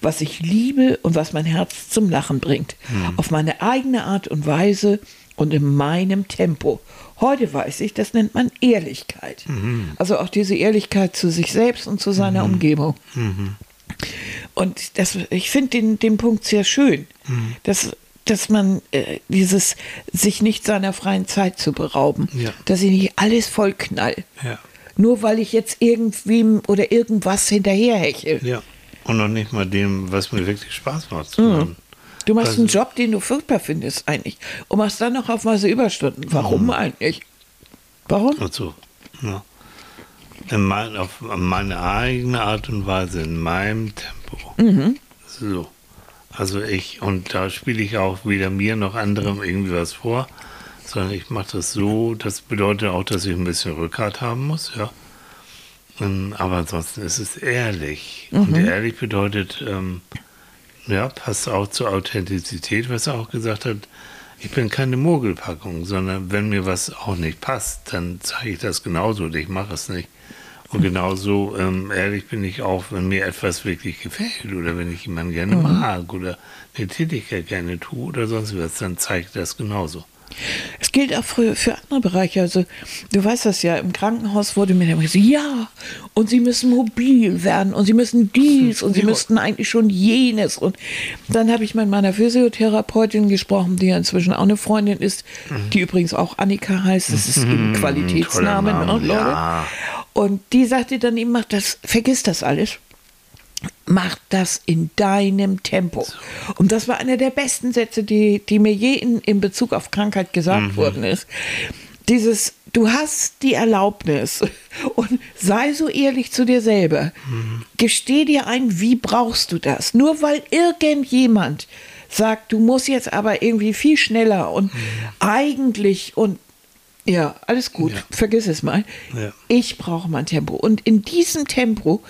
Was ich liebe und was mein Herz zum Lachen bringt. Mhm. Auf meine eigene Art und Weise und in meinem Tempo. Heute weiß ich, das nennt man Ehrlichkeit. Mhm. Also auch diese Ehrlichkeit zu sich selbst und zu seiner mhm. Umgebung. Mhm. Und das, ich finde den, den Punkt sehr schön, mhm. dass, dass man äh, dieses, sich nicht seiner freien Zeit zu berauben, ja. dass ich nicht alles vollknall. Ja. Nur weil ich jetzt irgendwem oder irgendwas hinterherheche. Ja. Und noch nicht mal dem, was mir wirklich Spaß macht zu machen. Du machst also, einen Job, den du furchtbar findest eigentlich. Und machst dann noch auf Weise Überstunden. Warum mhm. eigentlich? Warum? Ach so, ja. Mein, auf meine eigene Art und Weise, in meinem Tempo. Mhm. So. Also ich, und da spiele ich auch weder mir noch anderem irgendwie was vor, sondern ich mache das so, das bedeutet auch, dass ich ein bisschen Rückgrat haben muss, ja. Ähm, aber ansonsten ist es ehrlich. Mhm. Und ehrlich bedeutet, ähm, ja, passt auch zur Authentizität, was er auch gesagt hat. Ich bin keine Mogelpackung, sondern wenn mir was auch nicht passt, dann zeige ich das genauso und ich mache es nicht. Und genauso ähm, ehrlich bin ich auch, wenn mir etwas wirklich gefällt oder wenn ich jemanden gerne mhm. mag oder eine Tätigkeit gerne tue oder sonst was, dann zeige ich das genauso. Es gilt auch für, für andere Bereiche. Also, du weißt das ja, im Krankenhaus wurde mir dann gesagt, ja, und sie müssen mobil werden und sie müssen dies und sie ja. müssten eigentlich schon jenes. Und dann habe ich mit meiner Physiotherapeutin gesprochen, die ja inzwischen auch eine Freundin ist, mhm. die übrigens auch Annika heißt. Das ist mhm, Qualitätsname, ne, Leute. Ja. Und die sagte dann eben, mach das, vergiss das alles mach das in deinem Tempo. Und das war einer der besten Sätze, die, die mir je in, in Bezug auf Krankheit gesagt mhm. worden ist. Dieses, du hast die Erlaubnis und sei so ehrlich zu dir selber. Mhm. Gesteh dir ein, wie brauchst du das? Nur weil irgendjemand sagt, du musst jetzt aber irgendwie viel schneller und mhm. eigentlich und ja, alles gut, ja. vergiss es mal. Ja. Ich brauche mein Tempo. Und in diesem Tempo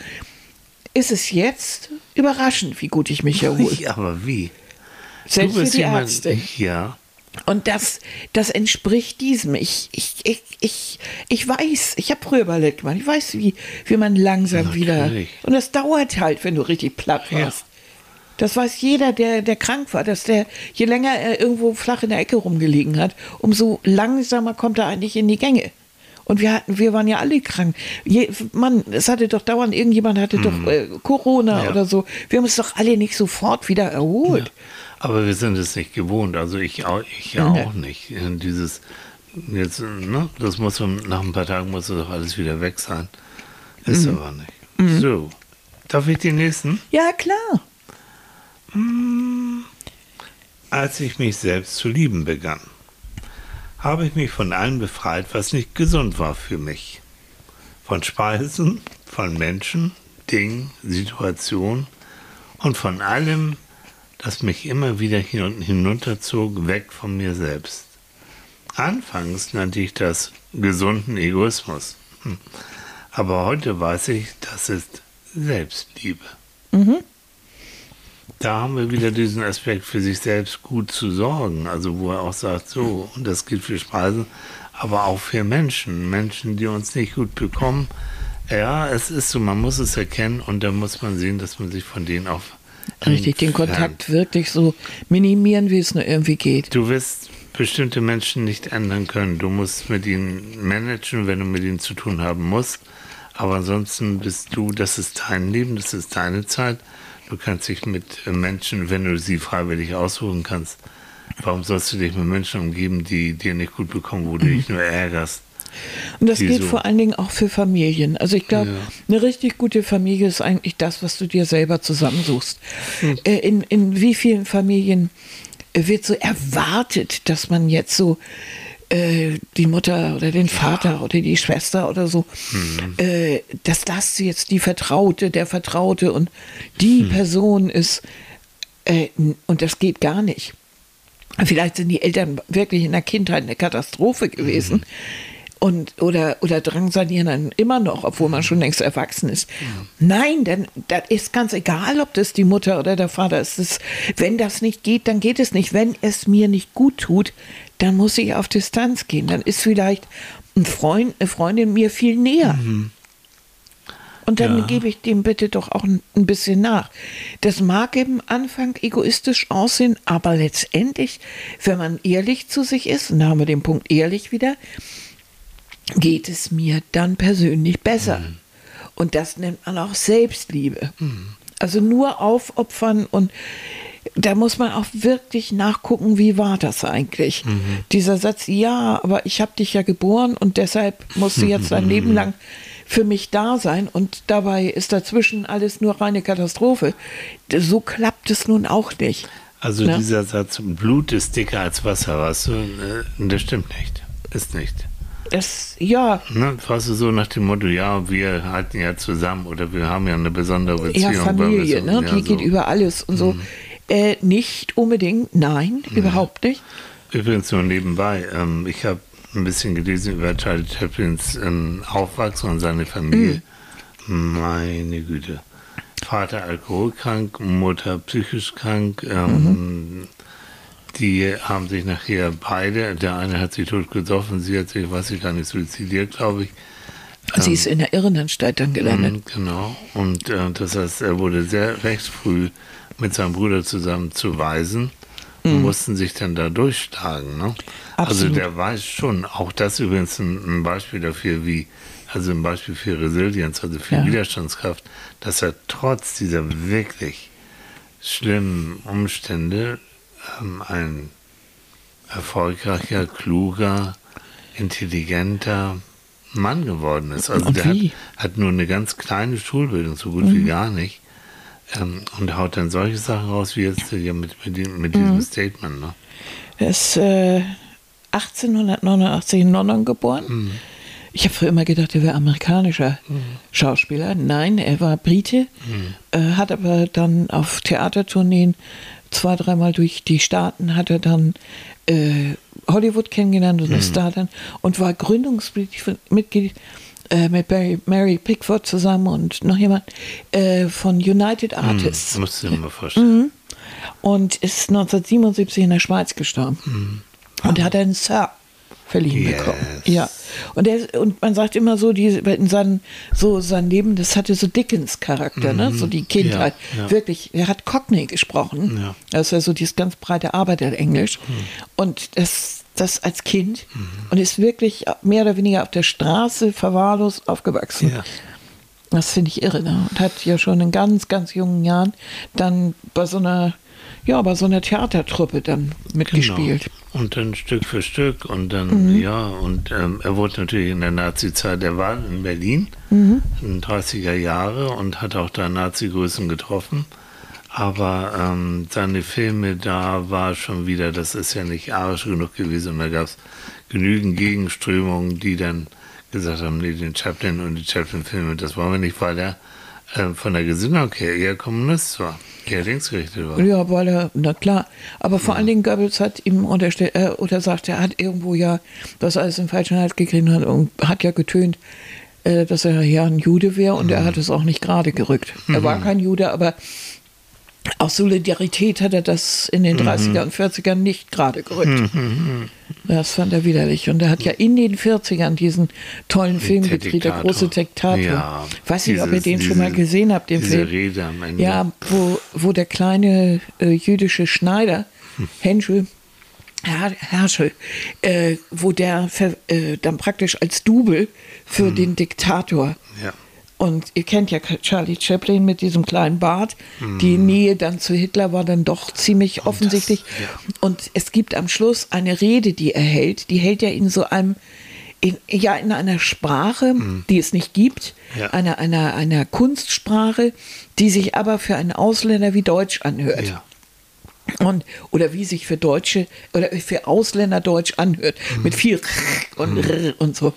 ist es jetzt überraschend, wie gut ich mich erhole. Ja, aber wie? Selbst für die jemand, Ärzte. Ja. Und das, das entspricht diesem. Ich, ich, ich, ich, ich weiß, ich habe früher Ballett gemacht, ich weiß, wie, wie man langsam Natürlich. wieder. Und das dauert halt, wenn du richtig platt warst. Ja. Das weiß jeder, der, der krank war, dass der, je länger er irgendwo flach in der Ecke rumgelegen hat, umso langsamer kommt er eigentlich in die Gänge. Und wir hatten, wir waren ja alle krank. Je, Mann, es hatte doch dauernd, irgendjemand hatte mhm. doch äh, Corona ja. oder so. Wir haben uns doch alle nicht sofort wieder erholt. Ja. Aber wir sind es nicht gewohnt. Also ich, auch, ich ja auch nicht. Dieses, jetzt, ne, das muss nach ein paar Tagen muss doch alles wieder weg sein. Ist mhm. aber nicht. Mhm. So. Darf ich den nächsten? Ja, klar. Hm. Als ich mich selbst zu lieben begann habe ich mich von allem befreit, was nicht gesund war für mich. Von Speisen, von Menschen, Dingen, Situationen und von allem, das mich immer wieder hinunterzog, weg von mir selbst. Anfangs nannte ich das gesunden Egoismus. Hm. Aber heute weiß ich, das ist Selbstliebe. Mhm da haben wir wieder diesen Aspekt für sich selbst gut zu sorgen. Also wo er auch sagt, so, und das gilt für Speisen, aber auch für Menschen. Menschen, die uns nicht gut bekommen. Ja, es ist so, man muss es erkennen und dann muss man sehen, dass man sich von denen auch Richtig, den Kontakt wirklich so minimieren, wie es nur irgendwie geht. Du wirst bestimmte Menschen nicht ändern können. Du musst mit ihnen managen, wenn du mit ihnen zu tun haben musst. Aber ansonsten bist du, das ist dein Leben, das ist deine Zeit. Du kannst dich mit Menschen, wenn du sie freiwillig aussuchen kannst, warum sollst du dich mit Menschen umgeben, die dir nicht gut bekommen, wo du dich nur ärgerst? Und das gilt so. vor allen Dingen auch für Familien. Also ich glaube, ja. eine richtig gute Familie ist eigentlich das, was du dir selber zusammensuchst. Hm. Äh, in, in wie vielen Familien wird so erwartet, dass man jetzt so äh, die Mutter oder den Vater ja. oder die Schwester oder so, mhm. äh, dass das jetzt die Vertraute, der Vertraute und die mhm. Person ist. Äh, und das geht gar nicht. Vielleicht sind die Eltern wirklich in der Kindheit eine Katastrophe gewesen. Mhm. und oder oder drangsalieren dann immer noch, obwohl man schon längst erwachsen ist. Nein, denn das ist ganz egal, ob das die Mutter oder der Vater ist. Das, wenn das nicht geht, dann geht es nicht. Wenn es mir nicht gut tut, dann muss ich auf Distanz gehen. Dann ist vielleicht ein Freund, eine Freundin mir viel näher. Und dann Ja. gebe ich dem bitte doch auch ein bisschen nach. Das mag im Anfang egoistisch aussehen, aber letztendlich, wenn man ehrlich zu sich ist, und da haben wir den Punkt ehrlich wieder, geht es mir dann persönlich besser. Und das nennt man auch Selbstliebe. Also nur aufopfern und da muss man auch wirklich nachgucken, wie war das eigentlich? Dieser Satz, ja, aber ich habe dich ja geboren und deshalb musst du jetzt dein Leben lang für mich da sein und dabei ist dazwischen alles nur reine Katastrophe. So klappt es nun auch nicht. Also Ja. dieser Satz, Blut ist dicker als Wasser, weißt du, äh, das stimmt nicht. Ist nicht. Das, ja, Ne? Weißt du, so nach dem Motto, ja, wir halten ja zusammen oder wir haben ja eine besondere Beziehung. ja, weil wir Familie, ne? ja, die so. Mhm. geht über alles und so. Äh, nicht unbedingt, nein, überhaupt nicht. Übrigens nur nebenbei, ähm, ich habe ein bisschen gelesen über Charlie Chaplins ähm, Aufwachsen und seine Familie. Mhm. Meine Güte. Vater alkoholkrank, Mutter psychisch krank. Ähm, Die haben sich nachher beide, der eine hat sich tot gesoffen, sie hat sich, weiß ich gar nicht, suizidiert, glaube ich. Sie ist in der Irrenanstalt dann gelandet. Mhm, Genau. Und äh, das heißt, er wurde sehr recht früh mit seinem Bruder zusammen zu Waisen und mussten sich dann da durchschlagen. Ne? Also der weiß schon, auch das übrigens ein, ein Beispiel dafür, wie, also ein Beispiel für Resilienz, also für Ja. Widerstandskraft, dass er trotz dieser wirklich schlimmen Umstände ähm, ein erfolgreicher, kluger, intelligenter Mann geworden ist. Also Und der hat, hat nur eine ganz kleine Schulbildung, so gut Mhm. wie gar nicht. Ähm, und haut dann solche Sachen raus, wie jetzt hier mit, mit, dem, mit diesem Mhm. Statement. Ne? Er ist äh, 1889 in London geboren. Mhm. Ich habe früher immer gedacht, er wäre amerikanischer Schauspieler. Nein, er war Brite, Mhm. äh, hat aber dann auf Theatertourneen zwei, dreimal durch die Staaten, hat er dann äh, Hollywood kennengelernt Mhm. und ist da dann und war Gründungsmitglied äh, mit Barry, Mary Pickford zusammen und noch jemand äh, von United Artists. Hm, musst du dir mal vorstellen. und ist 1977 in der Schweiz gestorben. Und er hat einen Sir verliehen Yes. bekommen. Ja. Und, er, und man sagt immer so, die, in seinem, so sein Leben, das hatte so Dickens-Charakter, ne? so die Kindheit. Ja, ja. Wirklich, er hat Cockney gesprochen. Ja. Das ist ja so dieses ganz breite Arbeiterenglisch. Und das, das als Kind und ist wirklich mehr oder weniger auf der Straße verwahrlost aufgewachsen. Ja. Das finde ich irre. Ne? Und hat ja schon in ganz, ganz jungen Jahren dann bei so einer, ja, bei so einer Theatertruppe dann mitgespielt. Genau. Und dann Stück für Stück und dann, ja, und ähm, er wurde natürlich in der Nazi-Zeit, er war in Berlin in den 30er Jahre und hat auch da Nazi-Größen getroffen. Aber ähm, seine Filme, da war schon wieder, das ist ja nicht arisch genug gewesen und da gab es genügend Gegenströmungen, die dann gesagt haben, nee, den Chaplin und die Chaplin-Filme, das wollen wir nicht, weil er äh, von der Gesinnung her eher Kommunist war, eher linksgerichtet war. Ja, weil er, na klar. Aber vor allen Dingen Goebbels hat ihm unterstellt, äh, oder sagt, er hat irgendwo ja das alles im falschen Hals gekriegt hat und hat ja getönt, äh, dass er ja ein Jude wäre und er hat es auch nicht gerade gerückt. Er war kein Jude, aber aus Solidarität hat er das in den 30er und 40ern nicht gerade gerückt. Das fand er widerlich. Und er hat ja in den 40ern diesen tollen Film gedreht, der große Diktator. Ja, Weiß nicht, ob ihr den schon mal diese- gesehen habt, den diese Film. Rede am Ende. Ja, wo, wo der kleine äh, jüdische Schneider, Henschel, Her Herschel, äh, wo der ver, äh, dann praktisch als Double für den Diktator. Ja. Und ihr kennt ja Charlie Chaplin mit diesem kleinen Bart. Die Nähe dann zu Hitler war dann doch ziemlich offensichtlich. ja. Und es gibt am Schluss eine Rede, die er hält. Die hält er in so einem, in, ja, in einer Sprache, die es nicht gibt, Ja. einer, einer, einer Kunstsprache, die sich aber für einen Ausländer wie Deutsch anhört. Ja. Und, oder wie sich für Deutsche oder für Ausländer Deutsch anhört, mit viel und, und so.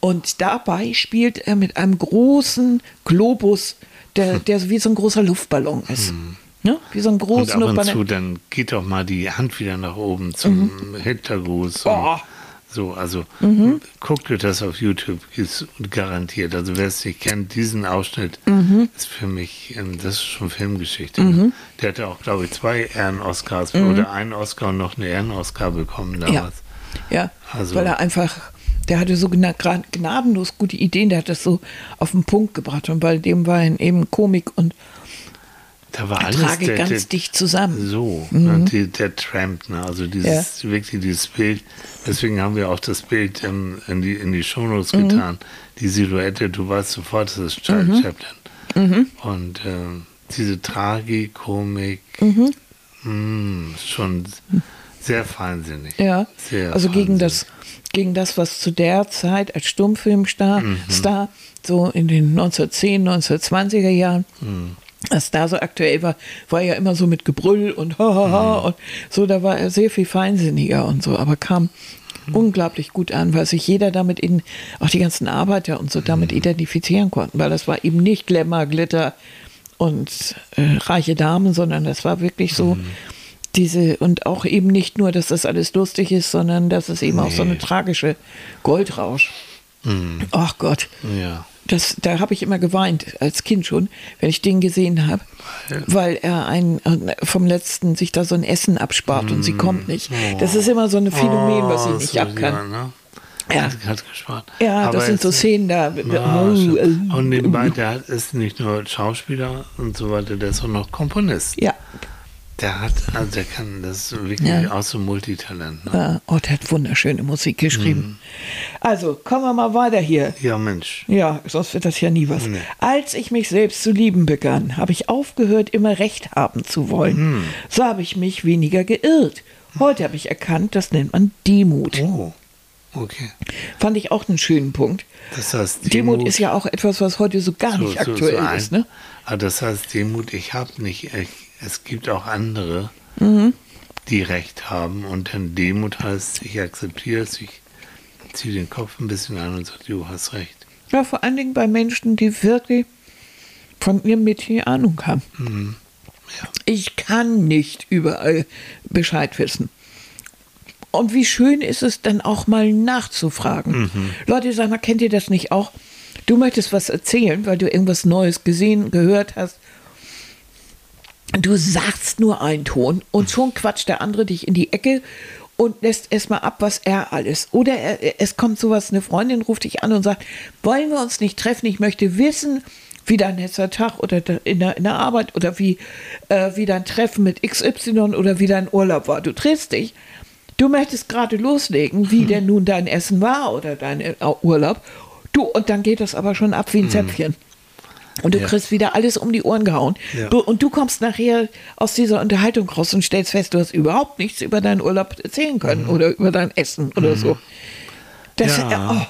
Und dabei spielt er mit einem großen Globus, der, der wie so ein großer Luftballon ist. Ne? Wie so ein Und großer ab und zu, Luftballon. dann geht doch mal die Hand wieder nach oben zum Hitlergruß. Oh. So, also mhm. guck dir das auf YouTube, ist garantiert. Also wer es nicht kennt, diesen Ausschnitt mhm. ist für mich, ähm, das ist schon Filmgeschichte. Mhm. Der hatte auch, glaube ich, zwei Ehren-Oscars mhm. oder einen Oscar und noch eine Ehren-Oscar bekommen damals. Ja, ja also, weil er einfach, der hatte so gnadenlos gute Ideen, der hat das so auf den Punkt gebracht und bei dem war eben Komik und da war alles trage der, ganz der, dicht zusammen. So, mhm. ne, die, der Tramp, ne, also dieses ja. wirklich dieses Bild. Deswegen haben wir auch das Bild ähm, in die in die Shownotes mhm. getan. Die Silhouette, du weißt sofort, das ist Charlie mhm. Chaplin. Mhm. Und äh, diese Tragikomik, mhm. mh, mm, schon sehr feinsinnig. Ja, sehr also gegen das gegen das, was zu der Zeit als Stummfilmstar mhm. Star, so in den 1910, 1920er Jahren mhm was da so aktuell war, war ja immer so mit Gebrüll und ha, ha, ha mhm. und so, da war er sehr viel feinsinniger und so, aber kam mhm. unglaublich gut an, weil sich jeder damit in, auch die ganzen Arbeiter und so damit mhm. identifizieren konnten, weil das war eben nicht Glamour, Glitter und äh, reiche Damen, sondern das war wirklich so mhm. Diese, und auch eben nicht nur, dass das alles lustig ist, sondern dass es eben nee. auch so eine tragische Goldrausch. Mhm. Ach Gott. Ja. Das, da habe ich immer geweint, als Kind schon, wenn ich den gesehen habe, weil er ein, vom letzten sich da so ein Essen abspart mm. und sie kommt nicht. Das ist immer so ein Phänomen, was ich oh, nicht so ab kann. Ja, ne? Ja. Hat, gespart. Ja, Aber das sind so Szenen da. Ja, oh, äh, und nebenbei, der ist nicht nur Schauspieler und so weiter, der ist auch noch Komponist. Ja. Der hat, also der kann, das wirklich ja. auch so Multitalent. Ne? Oh, der hat wunderschöne Musik geschrieben. Mhm. Also, kommen wir mal weiter hier. Ja, Mensch. Ja, sonst wird das ja nie was. Nee. Als ich mich selbst zu lieben begann, habe ich aufgehört, immer Recht haben zu wollen. Mhm. So habe ich mich weniger geirrt. Heute habe ich erkannt, das nennt man Demut. Oh. Okay. Fand ich auch einen schönen Punkt. Das heißt, Demut, Demut ist ja auch etwas, was heute so gar so, nicht aktuell so ein, ist. Ne? Aber das heißt, Demut, ich habe nicht, ich, es gibt auch andere, mhm. die Recht haben. Und dann Demut heißt, ich akzeptiere es, ich ziehe den Kopf ein bisschen an und sage, du hast recht. Ja, vor allen Dingen bei Menschen, die wirklich von ihrem Metier Ahnung haben. Mhm. Ja. Ich kann nicht überall Bescheid wissen. Und wie schön ist es dann auch mal nachzufragen. Mhm. Leute, sag mal, kennt ihr das nicht auch? Du möchtest was erzählen, weil du irgendwas Neues gesehen, gehört hast du sagst nur einen Ton und schon quatscht der andere dich in die Ecke und lässt erstmal ab, was er alles. Oder er, es kommt sowas, eine Freundin ruft dich an und sagt, wollen wir uns nicht treffen? Ich möchte wissen, wie dein letzter Tag oder in der, in der Arbeit oder wie, äh, wie dein Treffen mit XY oder wie dein Urlaub war. Du triffst dich. Du möchtest gerade loslegen, wie mhm. denn nun dein Essen war oder dein äh, Urlaub. Du, und dann geht das aber schon ab wie ein mhm. Zäpfchen. Und du ja. kriegst wieder alles um die Ohren gehauen. Ja. Du, und du kommst nachher aus dieser Unterhaltung raus und stellst fest, du hast überhaupt nichts über deinen Urlaub erzählen können mhm. oder über dein Essen oder mhm. so. Das, ja, oh,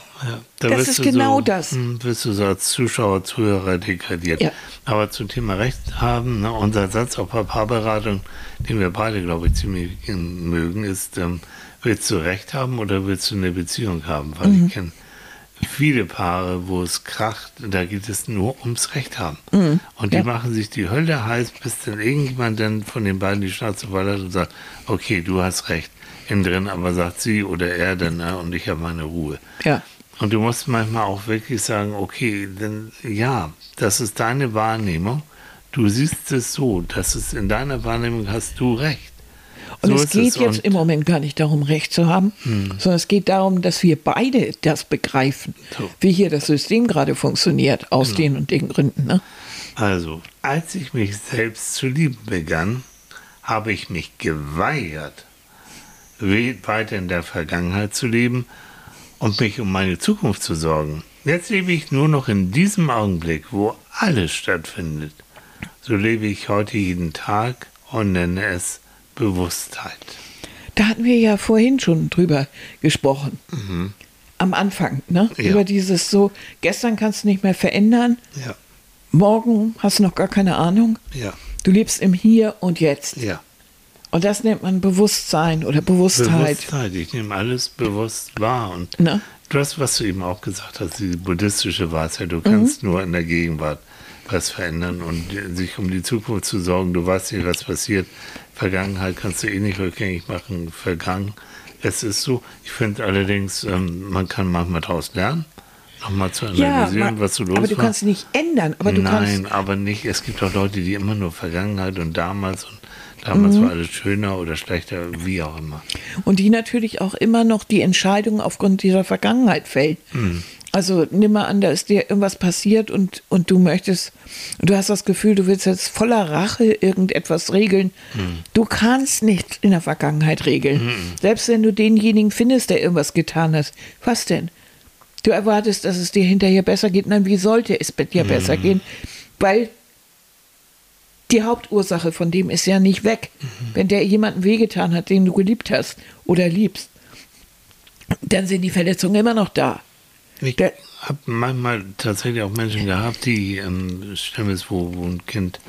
da das ist genau so, das. Hm, wirst du so als Zuschauer, Zuhörer degradiert. Aber zum Thema Recht haben, ne, unser Satz auf Paarberatung, den wir beide, glaube ich, ziemlich mögen, ist, ähm, willst du Recht haben oder willst du eine Beziehung haben? Weil mhm. ich kenne viele Paare, wo es kracht, da geht es nur ums Recht haben. Mhm. Und die ja. machen sich die Hölle heiß, bis dann irgendjemand dann von den beiden die Schnauze hat und sagt, okay, du hast recht. Innen drin aber sagt sie oder er dann, ne, und ich habe meine Ruhe. Ja. Und du musst manchmal auch wirklich sagen, okay, denn ja, das ist deine Wahrnehmung. Du siehst es so, dass es in deiner Wahrnehmung hast du recht. Und so es geht es. jetzt im Moment gar nicht darum, Recht zu haben, hm. sondern es geht darum, dass wir beide das begreifen, so. wie hier das System gerade funktioniert, aus genau. den und den Gründen. Ne? Also, als ich mich selbst zu lieben begann, habe ich mich geweigert, weiter in der Vergangenheit zu leben und mich um meine Zukunft zu sorgen. Jetzt lebe ich nur noch in diesem Augenblick, wo alles stattfindet. So lebe ich heute jeden Tag und nenne es Bewusstheit. Da hatten wir ja vorhin schon drüber gesprochen. Mhm. Am Anfang, ne? Ja. Über dieses so, gestern kannst du nicht mehr verändern. Ja. Morgen hast du noch gar keine Ahnung. Ja. Du lebst im Hier und Jetzt. Ja. Und das nennt man Bewusstsein oder Bewusstheit. Bewusstheit, ich nehme alles bewusst wahr. Und ne? du hast, was du eben auch gesagt hast, die buddhistische Weisheit, du kannst mhm. nur in der Gegenwart was verändern und sich um die Zukunft zu sorgen. Du weißt nicht, was passiert. Vergangenheit kannst du eh nicht rückgängig machen. Vergangen Es ist so, ich finde allerdings, ähm, man kann manchmal daraus lernen, nochmal zu analysieren, ma- was so los aber du war. kannst nicht ändern, aber du Nein, kannst. aber nicht. Es gibt auch Leute, die immer nur Vergangenheit und damals und damals Mhm. war alles schöner oder schlechter, wie auch immer. Und die natürlich auch immer noch die Entscheidung aufgrund dieser Vergangenheit fällen. Hm. Also nimm mal an, da ist dir irgendwas passiert und, und du möchtest, du hast das Gefühl, du willst jetzt voller Rache irgendetwas regeln. Hm. Du kannst nicht in der Vergangenheit regeln. Selbst wenn du denjenigen findest, der irgendwas getan hat. Was denn? Du erwartest, dass es dir hinterher besser geht. Nein, wie sollte es mit dir besser Hm. gehen? Weil die Hauptursache von dem ist ja nicht weg. Wenn der jemanden wehgetan hat, den du geliebt hast oder liebst, dann sind die Verletzungen immer noch da. Ich habe manchmal tatsächlich auch Menschen gehabt, die ähm, schlimm ist, wo, wo ein Kind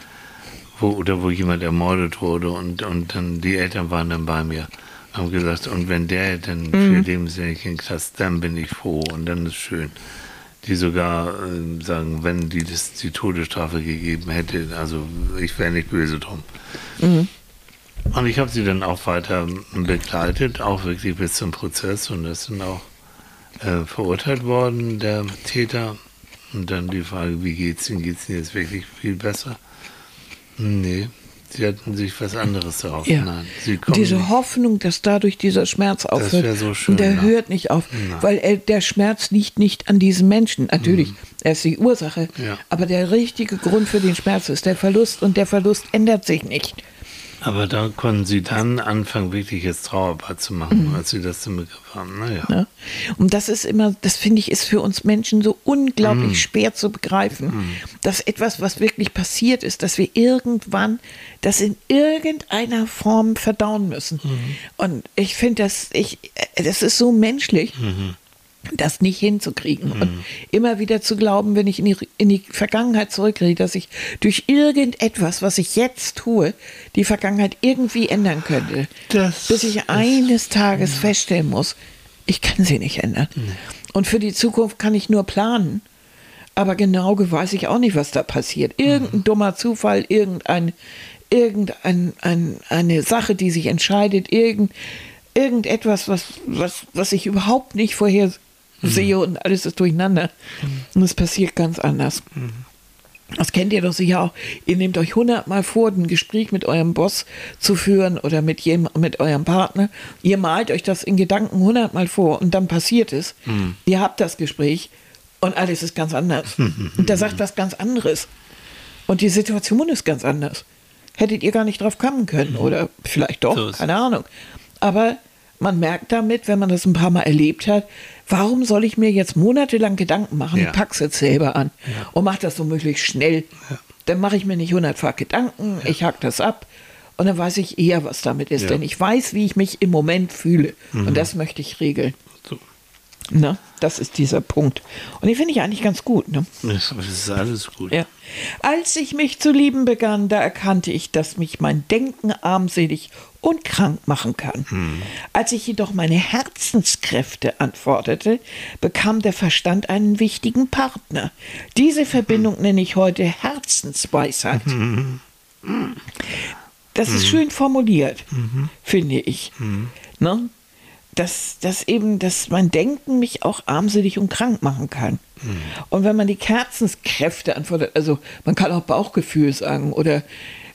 wo, oder wo jemand ermordet wurde und, und dann die Eltern waren dann bei mir haben gesagt, und wenn der dann für lebenslänglich in den Knast, dann bin ich froh und dann ist schön. Die sogar ähm, sagen, wenn die das, die Todesstrafe gegeben hätte, also ich wäre nicht böse drum. Und ich habe sie dann auch weiter begleitet, auch wirklich bis zum Prozess und das sind auch äh, verurteilt worden, der Täter. Und dann die Frage, wie geht's ihnen? Geht's ihnen jetzt wirklich viel besser? Nee, sie hatten sich was anderes darauf. Ja. Nein, diese nicht. Hoffnung, dass dadurch dieser Schmerz aufhört. wär so schön, und der ne? hört nicht auf, Nein. weil er, der Schmerz liegt nicht an diesem Menschen. Natürlich, er ist die Ursache, Mhm. Ja. aber der richtige Grund für den Schmerz ist der Verlust und der Verlust ändert sich nicht. Aber da konnten sie dann anfangen, wirklich jetzt Trauerbad zu machen, als sie das zum Begriff haben. Naja. Ne? Und das ist immer, das finde ich, ist für uns Menschen so unglaublich Mhm. schwer zu begreifen, dass etwas, was wirklich passiert ist, dass wir irgendwann das in irgendeiner Form verdauen müssen. Mhm. Und ich finde das, ich, äh, das ist so menschlich. Mhm. Das nicht hinzukriegen und immer wieder zu glauben, wenn ich in die, in die Vergangenheit zurückrede, dass ich durch irgendetwas, was ich jetzt tue, die Vergangenheit irgendwie ändern könnte. Das bis ich eines Tages feststellen muss, ich kann sie nicht ändern. Und für die Zukunft kann ich nur planen. Aber genau weiß ich auch nicht, was da passiert. Irgendein dummer Zufall, irgendein, irgendein ein, eine Sache, die sich entscheidet, irgend, irgendetwas, was, was, was ich überhaupt nicht vorher sehe und alles ist durcheinander. Und es passiert ganz anders. Das kennt ihr doch sicher auch. Ihr nehmt euch hundertmal vor, ein Gespräch mit eurem Boss zu führen oder mit, jem, mit eurem Partner. Ihr malt euch das in Gedanken hundertmal vor und dann passiert es. Ihr habt das Gespräch und alles ist ganz anders. und da sagt was ganz anderes. Und die Situation ist ganz anders. Hättet ihr gar nicht drauf kommen können oder vielleicht doch, So keine Ahnung. Aber man merkt damit, wenn man das ein paar Mal erlebt hat, warum soll ich mir jetzt monatelang Gedanken machen, Ja. pack's jetzt selber an und mach das so möglichst schnell. Dann mache ich mir nicht hundertfach Gedanken, ich hack das ab und dann weiß ich eher, was damit ist. Ja. Denn ich weiß, wie ich mich im Moment fühle. Mhm. Und das möchte ich regeln. So. Ne? Das ist dieser Punkt. Und den finde ich eigentlich ganz gut. Ne? Das ist alles gut. Ja. Als ich mich zu lieben begann, da erkannte ich, dass mich mein Denken armselig und krank machen kann. Als ich jedoch meine Herzenskräfte antwortete, bekam der Verstand einen wichtigen Partner. Diese Verbindung nenne ich heute Herzensweisheit. Das ist schön formuliert, finde ich. Ne? Dass, dass eben, dass mein Denken mich auch armselig und krank machen kann. Und wenn man die Herzenskräfte antwortet, also man kann auch Bauchgefühl sagen oder,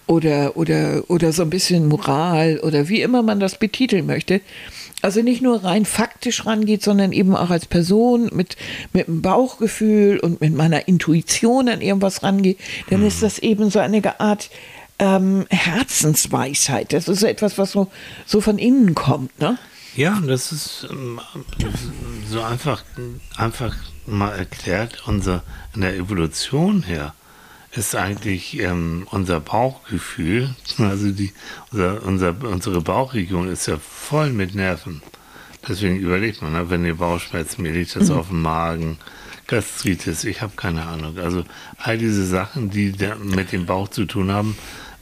oder, oder, oder so ein bisschen Moral oder wie immer man das betiteln möchte. Also nicht nur rein faktisch rangeht, sondern eben auch als Person mit, mit einem Bauchgefühl und mit meiner Intuition an irgendwas rangeht, dann ist das eben so eine Art ähm, Herzensweisheit. Das ist so etwas, was so, so von innen kommt, ne? Ja, das ist ähm, so einfach, einfach mal erklärt. Unser, in der Evolution her ist eigentlich ähm, unser Bauchgefühl, also die, unser, unser, unsere Bauchregion ist ja voll mit Nerven. Deswegen überlegt man, ne, wenn ihr Bauchschmerzen, mir liegt das auf dem Magen, Gastritis, ich habe keine Ahnung. Also all diese Sachen, die da mit dem Bauch zu tun haben,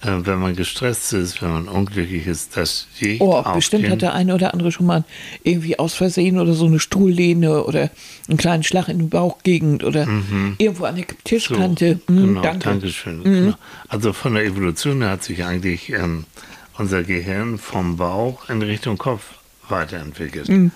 wenn man gestresst ist, wenn man unglücklich ist, das je Oh, bestimmt hat der eine oder andere schon mal irgendwie aus Versehen oder so eine Stuhllehne oder einen kleinen Schlag in die Bauchgegend oder irgendwo an der Tischkante. So, Mm, genau, danke. Dankeschön. Genau. Also von der Evolution her hat sich eigentlich ähm, unser Gehirn vom Bauch in Richtung Kopf weiterentwickelt. Mhm.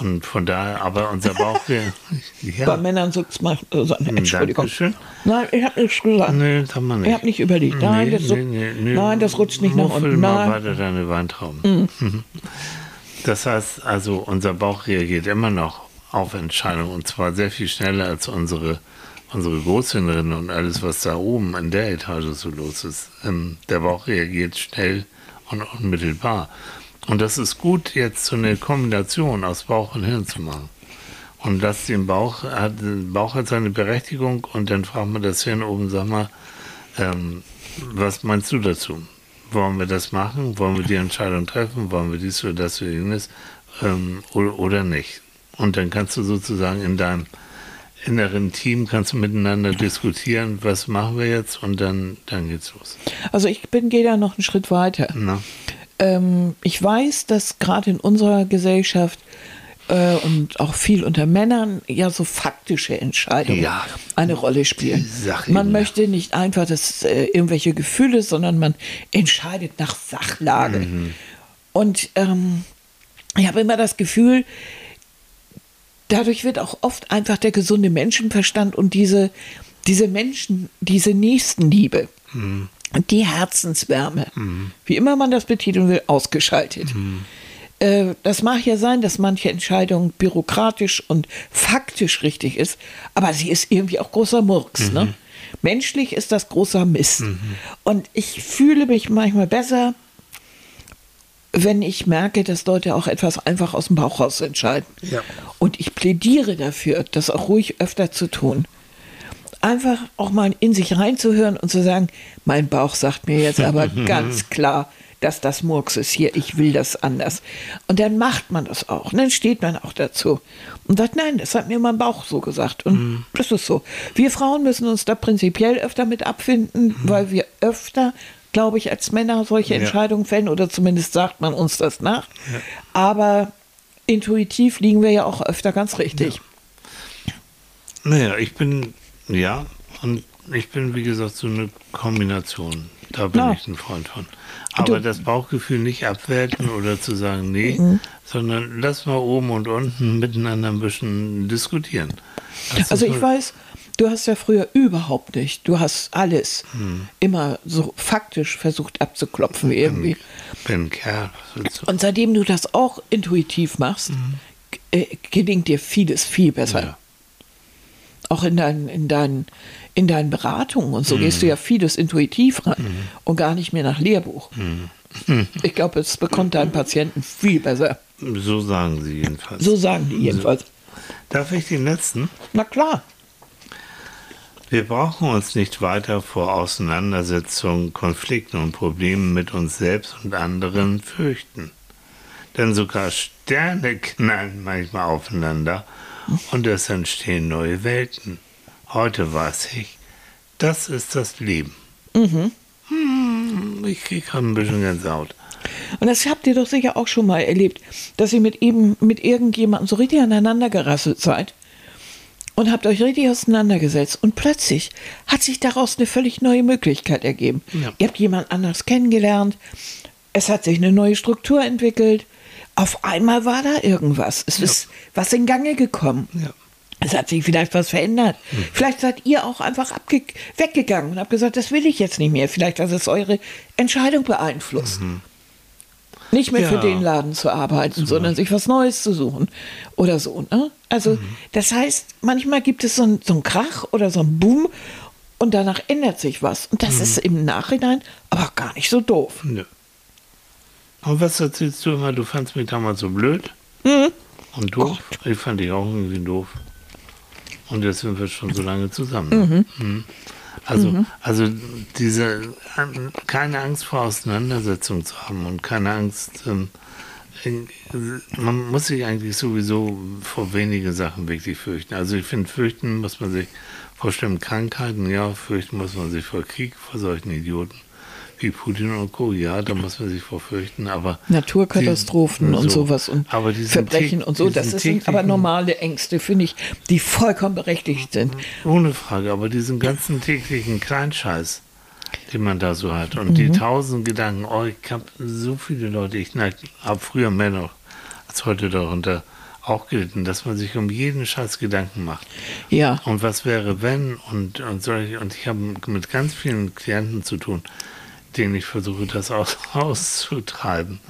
Und von daher, aber unser Bauch, ja. Bei Männern sitzt man, also, Entschuldigung. Dankeschön. Nein, ich habe nichts gesagt. Nee, das haben wir nicht. Ich habe nicht überlegt. Nein, nee, das, nee, nee, nein, das rutscht nicht nach unten. Nein. weiter deine Weintrauben. Mhm. Das heißt, also unser Bauch reagiert immer noch auf Entscheidungen und zwar sehr viel schneller als unsere, unsere Großhirnrinde und alles, was da oben in der Etage so los ist. Ähm, der Bauch reagiert schnell und unmittelbar. Und das ist gut, jetzt so eine Kombination aus Bauch und Hirn zu machen. Und das den Bauch hat, Bauch hat seine Berechtigung und dann fragt man das Hirn oben, sag mal, ähm, was meinst du dazu? Wollen wir das machen? Wollen wir die Entscheidung treffen? Wollen wir dies oder das oder jenes? Ähm, oder, oder nicht? Und dann kannst du sozusagen in deinem inneren Team kannst du miteinander diskutieren, was machen wir jetzt und dann, dann geht's los. Also ich bin, gehe da noch einen Schritt weiter. Na? Ähm, ich weiß, dass gerade in unserer Gesellschaft äh, und auch viel unter Männern ja so faktische Entscheidungen ja, eine Rolle spielen. Man möchte nicht einfach das, äh, irgendwelche Gefühle, sondern man entscheidet nach Sachlage. Mhm. Und ähm, ich habe immer das Gefühl, dadurch wird auch oft einfach der gesunde Menschenverstand und diese, diese Menschen, diese Nächstenliebe, mhm die Herzenswärme, mhm. wie immer man das betiteln will, ausgeschaltet. Mhm. Äh, das mag ja sein, dass manche Entscheidung bürokratisch und faktisch richtig ist, aber sie ist irgendwie auch großer Murks. Ne? Mhm. Ne? Menschlich ist das großer Mist. Mhm. Und ich fühle mich manchmal besser, wenn ich merke, dass Leute auch etwas einfach aus dem Bauch raus entscheiden. Ja. Und ich plädiere dafür, das auch ruhig öfter zu tun einfach auch mal in sich reinzuhören und zu sagen, mein Bauch sagt mir jetzt aber ganz klar, dass das Murks ist hier, ich will das anders. Und dann macht man das auch. Und dann steht man auch dazu und sagt, nein, das hat mir mein Bauch so gesagt. Und mhm. das ist so. Wir Frauen müssen uns da prinzipiell öfter mit abfinden, mhm. weil wir öfter, glaube ich, als Männer solche Entscheidungen fällen oder zumindest sagt man uns das nach. Ja. Aber intuitiv liegen wir ja auch öfter ganz richtig. Ja. Naja, ich bin ja, und ich bin, wie gesagt, so eine Kombination. Da bin ja. ich ein Freund von. Aber du. das Bauchgefühl nicht abwerten oder zu sagen, nee, mhm. sondern lass mal oben und unten miteinander ein bisschen diskutieren. Das also ich weiß, du hast ja früher überhaupt nicht, du hast alles mhm. immer so faktisch versucht abzuklopfen irgendwie. Ich bin ein Kerl. Und seitdem du das auch intuitiv machst, mhm. äh, gelingt dir vieles viel besser. Ja auch in deinen, in deinen, in deinen Beratungen und so mhm. gehst du ja vieles intuitiv ran mhm. und gar nicht mehr nach Lehrbuch. Mhm. Ich glaube, es bekommt deinen Patienten viel besser. So sagen sie jedenfalls. So sagen die jedenfalls. Darf ich den letzten? Na klar. Wir brauchen uns nicht weiter vor Auseinandersetzungen, Konflikten und Problemen mit uns selbst und anderen fürchten. Denn sogar Sterne knallen manchmal aufeinander und es entstehen neue Welten. Heute weiß ich, das ist das Leben. Mhm. Hm, ich kriege ein bisschen Gänsehaut. Und das habt ihr doch sicher auch schon mal erlebt, dass ihr mit eben mit irgendjemandem so richtig aneinander gerasselt seid und habt euch richtig auseinandergesetzt und plötzlich hat sich daraus eine völlig neue Möglichkeit ergeben. Ja. Ihr habt jemand anders kennengelernt, es hat sich eine neue Struktur entwickelt auf einmal war da irgendwas. Es ja. ist was in Gange gekommen. Ja. Es hat sich vielleicht was verändert. Mhm. Vielleicht seid ihr auch einfach weggegangen und habt gesagt, das will ich jetzt nicht mehr. Vielleicht hat es eure Entscheidung beeinflusst. Mhm. Nicht mehr ja. für den Laden zu arbeiten, sondern sich was Neues zu suchen oder so. Ne? Also, mhm. das heißt, manchmal gibt es so einen so Krach oder so einen Boom und danach ändert sich was. Und das mhm. ist im Nachhinein aber gar nicht so doof. Nö. Und was erzählst du immer? Du fandst mich damals so blöd mhm. und doof. Gott. Ich fand dich auch irgendwie doof. Und jetzt sind wir schon so lange zusammen. Mhm. Mhm. Also, mhm. also diese keine Angst vor Auseinandersetzung zu haben und keine Angst, ähm, man muss sich eigentlich sowieso vor wenige Sachen wirklich fürchten. Also ich finde, fürchten muss man sich vor schlimmen Krankheiten, ja, fürchten muss man sich vor Krieg, vor solchen Idioten wie Putin und Co. Ja, da muss man sich vorfürchten, aber. Naturkatastrophen die, und so, sowas und Verbrechen und so, das sind aber normale Ängste, finde ich, die vollkommen berechtigt sind. Ohne Frage, aber diesen ganzen täglichen Kleinscheiß, den man da so hat und mhm. die tausend Gedanken, oh, ich habe so viele Leute, ich habe früher mehr noch ist heute darunter auch gelitten, dass man sich um jeden Scheiß Gedanken macht. Ja. Und was wäre, wenn und, und solche, und ich habe mit ganz vielen Klienten zu tun, denen ich versuche, das aus, auszutreiben.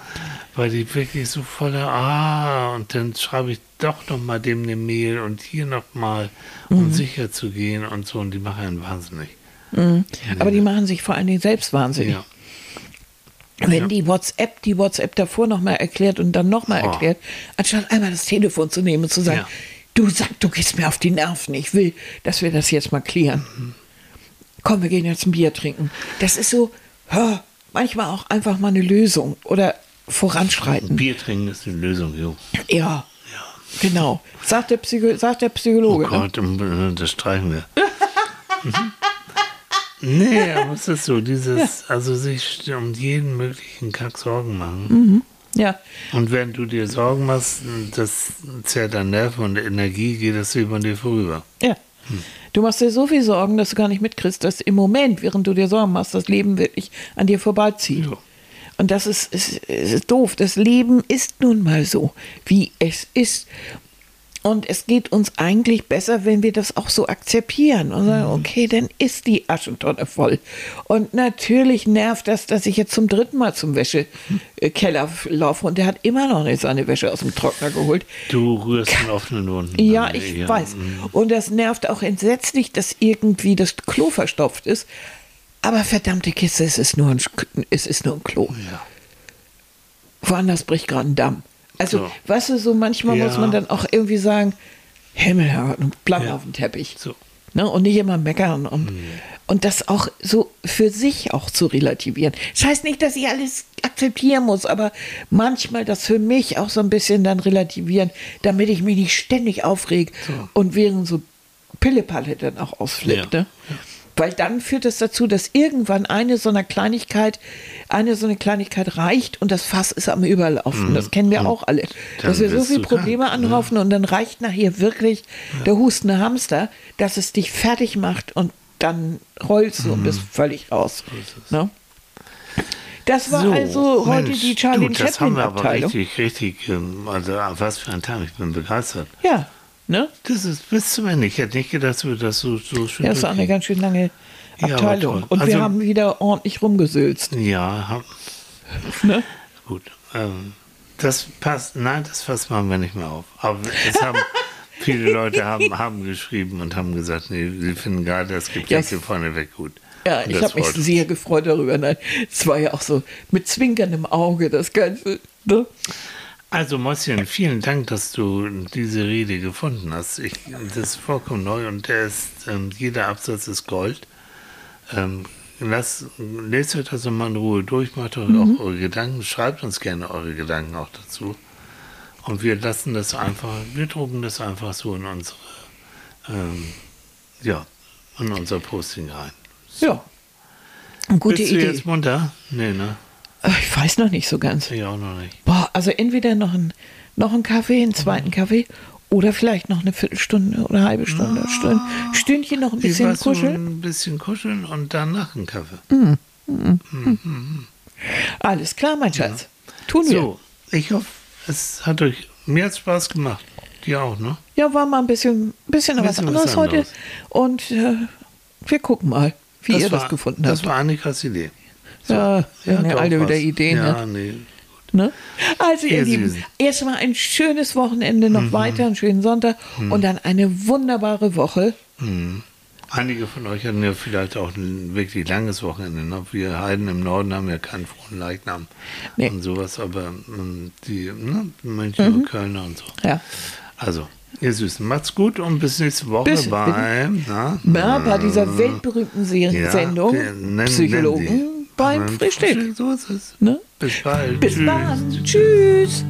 Weil die wirklich so voller, ah, und dann schreibe ich doch noch mal dem eine Mail und hier noch mal, um sicher zu gehen und so, und die machen einen wahnsinnig. Mhm. Aber die machen sich vor allen Dingen selbst wahnsinnig. Ja. Wenn Ja. die WhatsApp die WhatsApp davor nochmal erklärt und dann nochmal Oh. erklärt, anstatt einmal das Telefon zu nehmen und zu sagen, du sag, du gehst mir auf die Nerven, ich will, dass wir das jetzt mal klären. Mhm. Komm, wir gehen jetzt ein Bier trinken. Das ist so, manchmal auch einfach mal eine Lösung oder voranschreiten. Bier trinken ist eine Lösung, jo. Ja, genau. Sagt der, Psycho sagt der Oh Psychologe. ne? Gott, um, das streichen wir. Mhm. nee, aber es ist so, dieses, also sich um jeden möglichen Kack Sorgen machen. Ja, Und wenn du dir Sorgen machst, das zehrt an Nerven und Energie, geht das über dir vorüber. ja. Du machst dir so viel Sorgen, dass du gar nicht mitkriegst, dass im Moment, während du dir Sorgen machst, das Leben wirklich an dir vorbeizieht. Jo. Und das ist, ist, ist doof. Das Leben ist nun mal so, wie es ist. Und es geht uns eigentlich besser, wenn wir das auch so akzeptieren und sagen, okay, dann ist die Aschentonne voll. Und natürlich nervt das, dass ich jetzt zum dritten Mal zum Wäschekeller laufe und der hat immer noch nicht seine Wäsche aus dem Trockner geholt. Du rührst den offenen Wunden. Ja, ich weiß. Und das nervt auch entsetzlich, dass irgendwie das Klo verstopft ist. Aber verdammte Kiste, es ist nur ein, es ist nur ein Klo. Ja. Woanders bricht gerade ein Damm. Also, So. weißt du, so manchmal Ja. muss man dann auch irgendwie sagen, Himmel, und bleib Ja. auf dem Teppich. So. Ne? Und nicht immer meckern und, und das auch so für sich auch zu relativieren. Das heißt nicht, dass ich alles akzeptieren muss, aber manchmal das für mich auch so ein bisschen dann relativieren, damit ich mich nicht ständig aufreg und während so Pillepalle dann auch ausflippt. Ja. Ne? Weil dann führt es dazu, dass irgendwann eine so eine Kleinigkeit, eine so eine Kleinigkeit reicht und das Fass ist am Überlaufen. Das kennen wir auch alle. Dass wir so viele du krank, Probleme anhaufen und dann reicht nachher wirklich der hustende Hamster, dass es dich fertig macht und dann rollst du und bist völlig raus. Ne? Das war also heute Mensch, die Charlie du, das haben wir aber Chaplin-Abteilung. richtig, richtig, ähm, also was für ein Tag, ich bin begeistert. Ja, ne? Das ist bis zum Ende. Ich hätte nicht gedacht, dass wir das so, so schön Ja, das war eine ganz schön lange Ja, Abteilung. toll. und wir Also- haben wieder ordentlich rumgesülzt. Ja, haben, Ne? gut. Ähm, das passt, nein, das Fass machen wir nicht mehr auf. Aber es haben, viele Leute haben, haben geschrieben und haben gesagt, nee, sie finden gerade das Gepäck Ja, hier vorneweg gut. Ja, Und ich habe mich sehr gefreut darüber. Nein, es war ja auch so mit zwinkerndem Auge das Ganze. Ne? Also Mäuschen, vielen Dank, dass du diese Rede gefunden hast. Ich, das ist vollkommen neu und der ist, ähm, jeder Absatz ist Gold. Ähm, lasst, lest euch das mal in Ruhe durch, macht euch auch eure Gedanken, schreibt uns gerne eure Gedanken auch dazu. Und wir lassen das einfach, wir drucken das einfach so in unsere, ähm, ja, in unser Posting rein. Ja. Eine gute Bist du Idee. jetzt munter? Nee, ne? Äh, Ich weiß noch nicht so ganz. Ich auch noch nicht. Boah, also entweder noch ein, noch ein Kaffee, einen zweiten Kaffee oder vielleicht noch eine Viertelstunde oder eine halbe Stunde. Stund, Stündchen noch ein bisschen kuscheln. Ein bisschen kuscheln und danach einen Kaffee. Alles klar, mein Schatz. Tun wir. So, ich hoffe, es hat euch mir hat's Spaß gemacht. Dir auch, ne? Ja, war mal ein bisschen, bisschen, was Bisschen was anderes heute. anderes. Und äh, wir gucken mal, wie ihr war, das gefunden Das habt. war Annikas Idee. ja, wir haben ja doch alle wieder Ideen. Ne? Ja, nee. Ne? Also, ihr Ihr Lieben, erstmal ein schönes Wochenende noch weiter, einen schönen Sonntag und dann eine wunderbare Woche. Einige von euch hatten ja vielleicht auch ein wirklich langes Wochenende. Ne? Wir Heiden im Norden haben ja keinen frohen Leichnam Nee. und sowas, aber ähm, die ne, Münchner und Kölner und so. Ja. Also, ihr Süßen, macht's gut und bis nächste Woche Bis- bei, na, Ja, bei dieser weltberühmten Serien Ja, Sendung nennen- Psychologen beim Beim Frühstück. So ist es. Ne? Bis bald. Bis Tschüss. dann. Tschüss.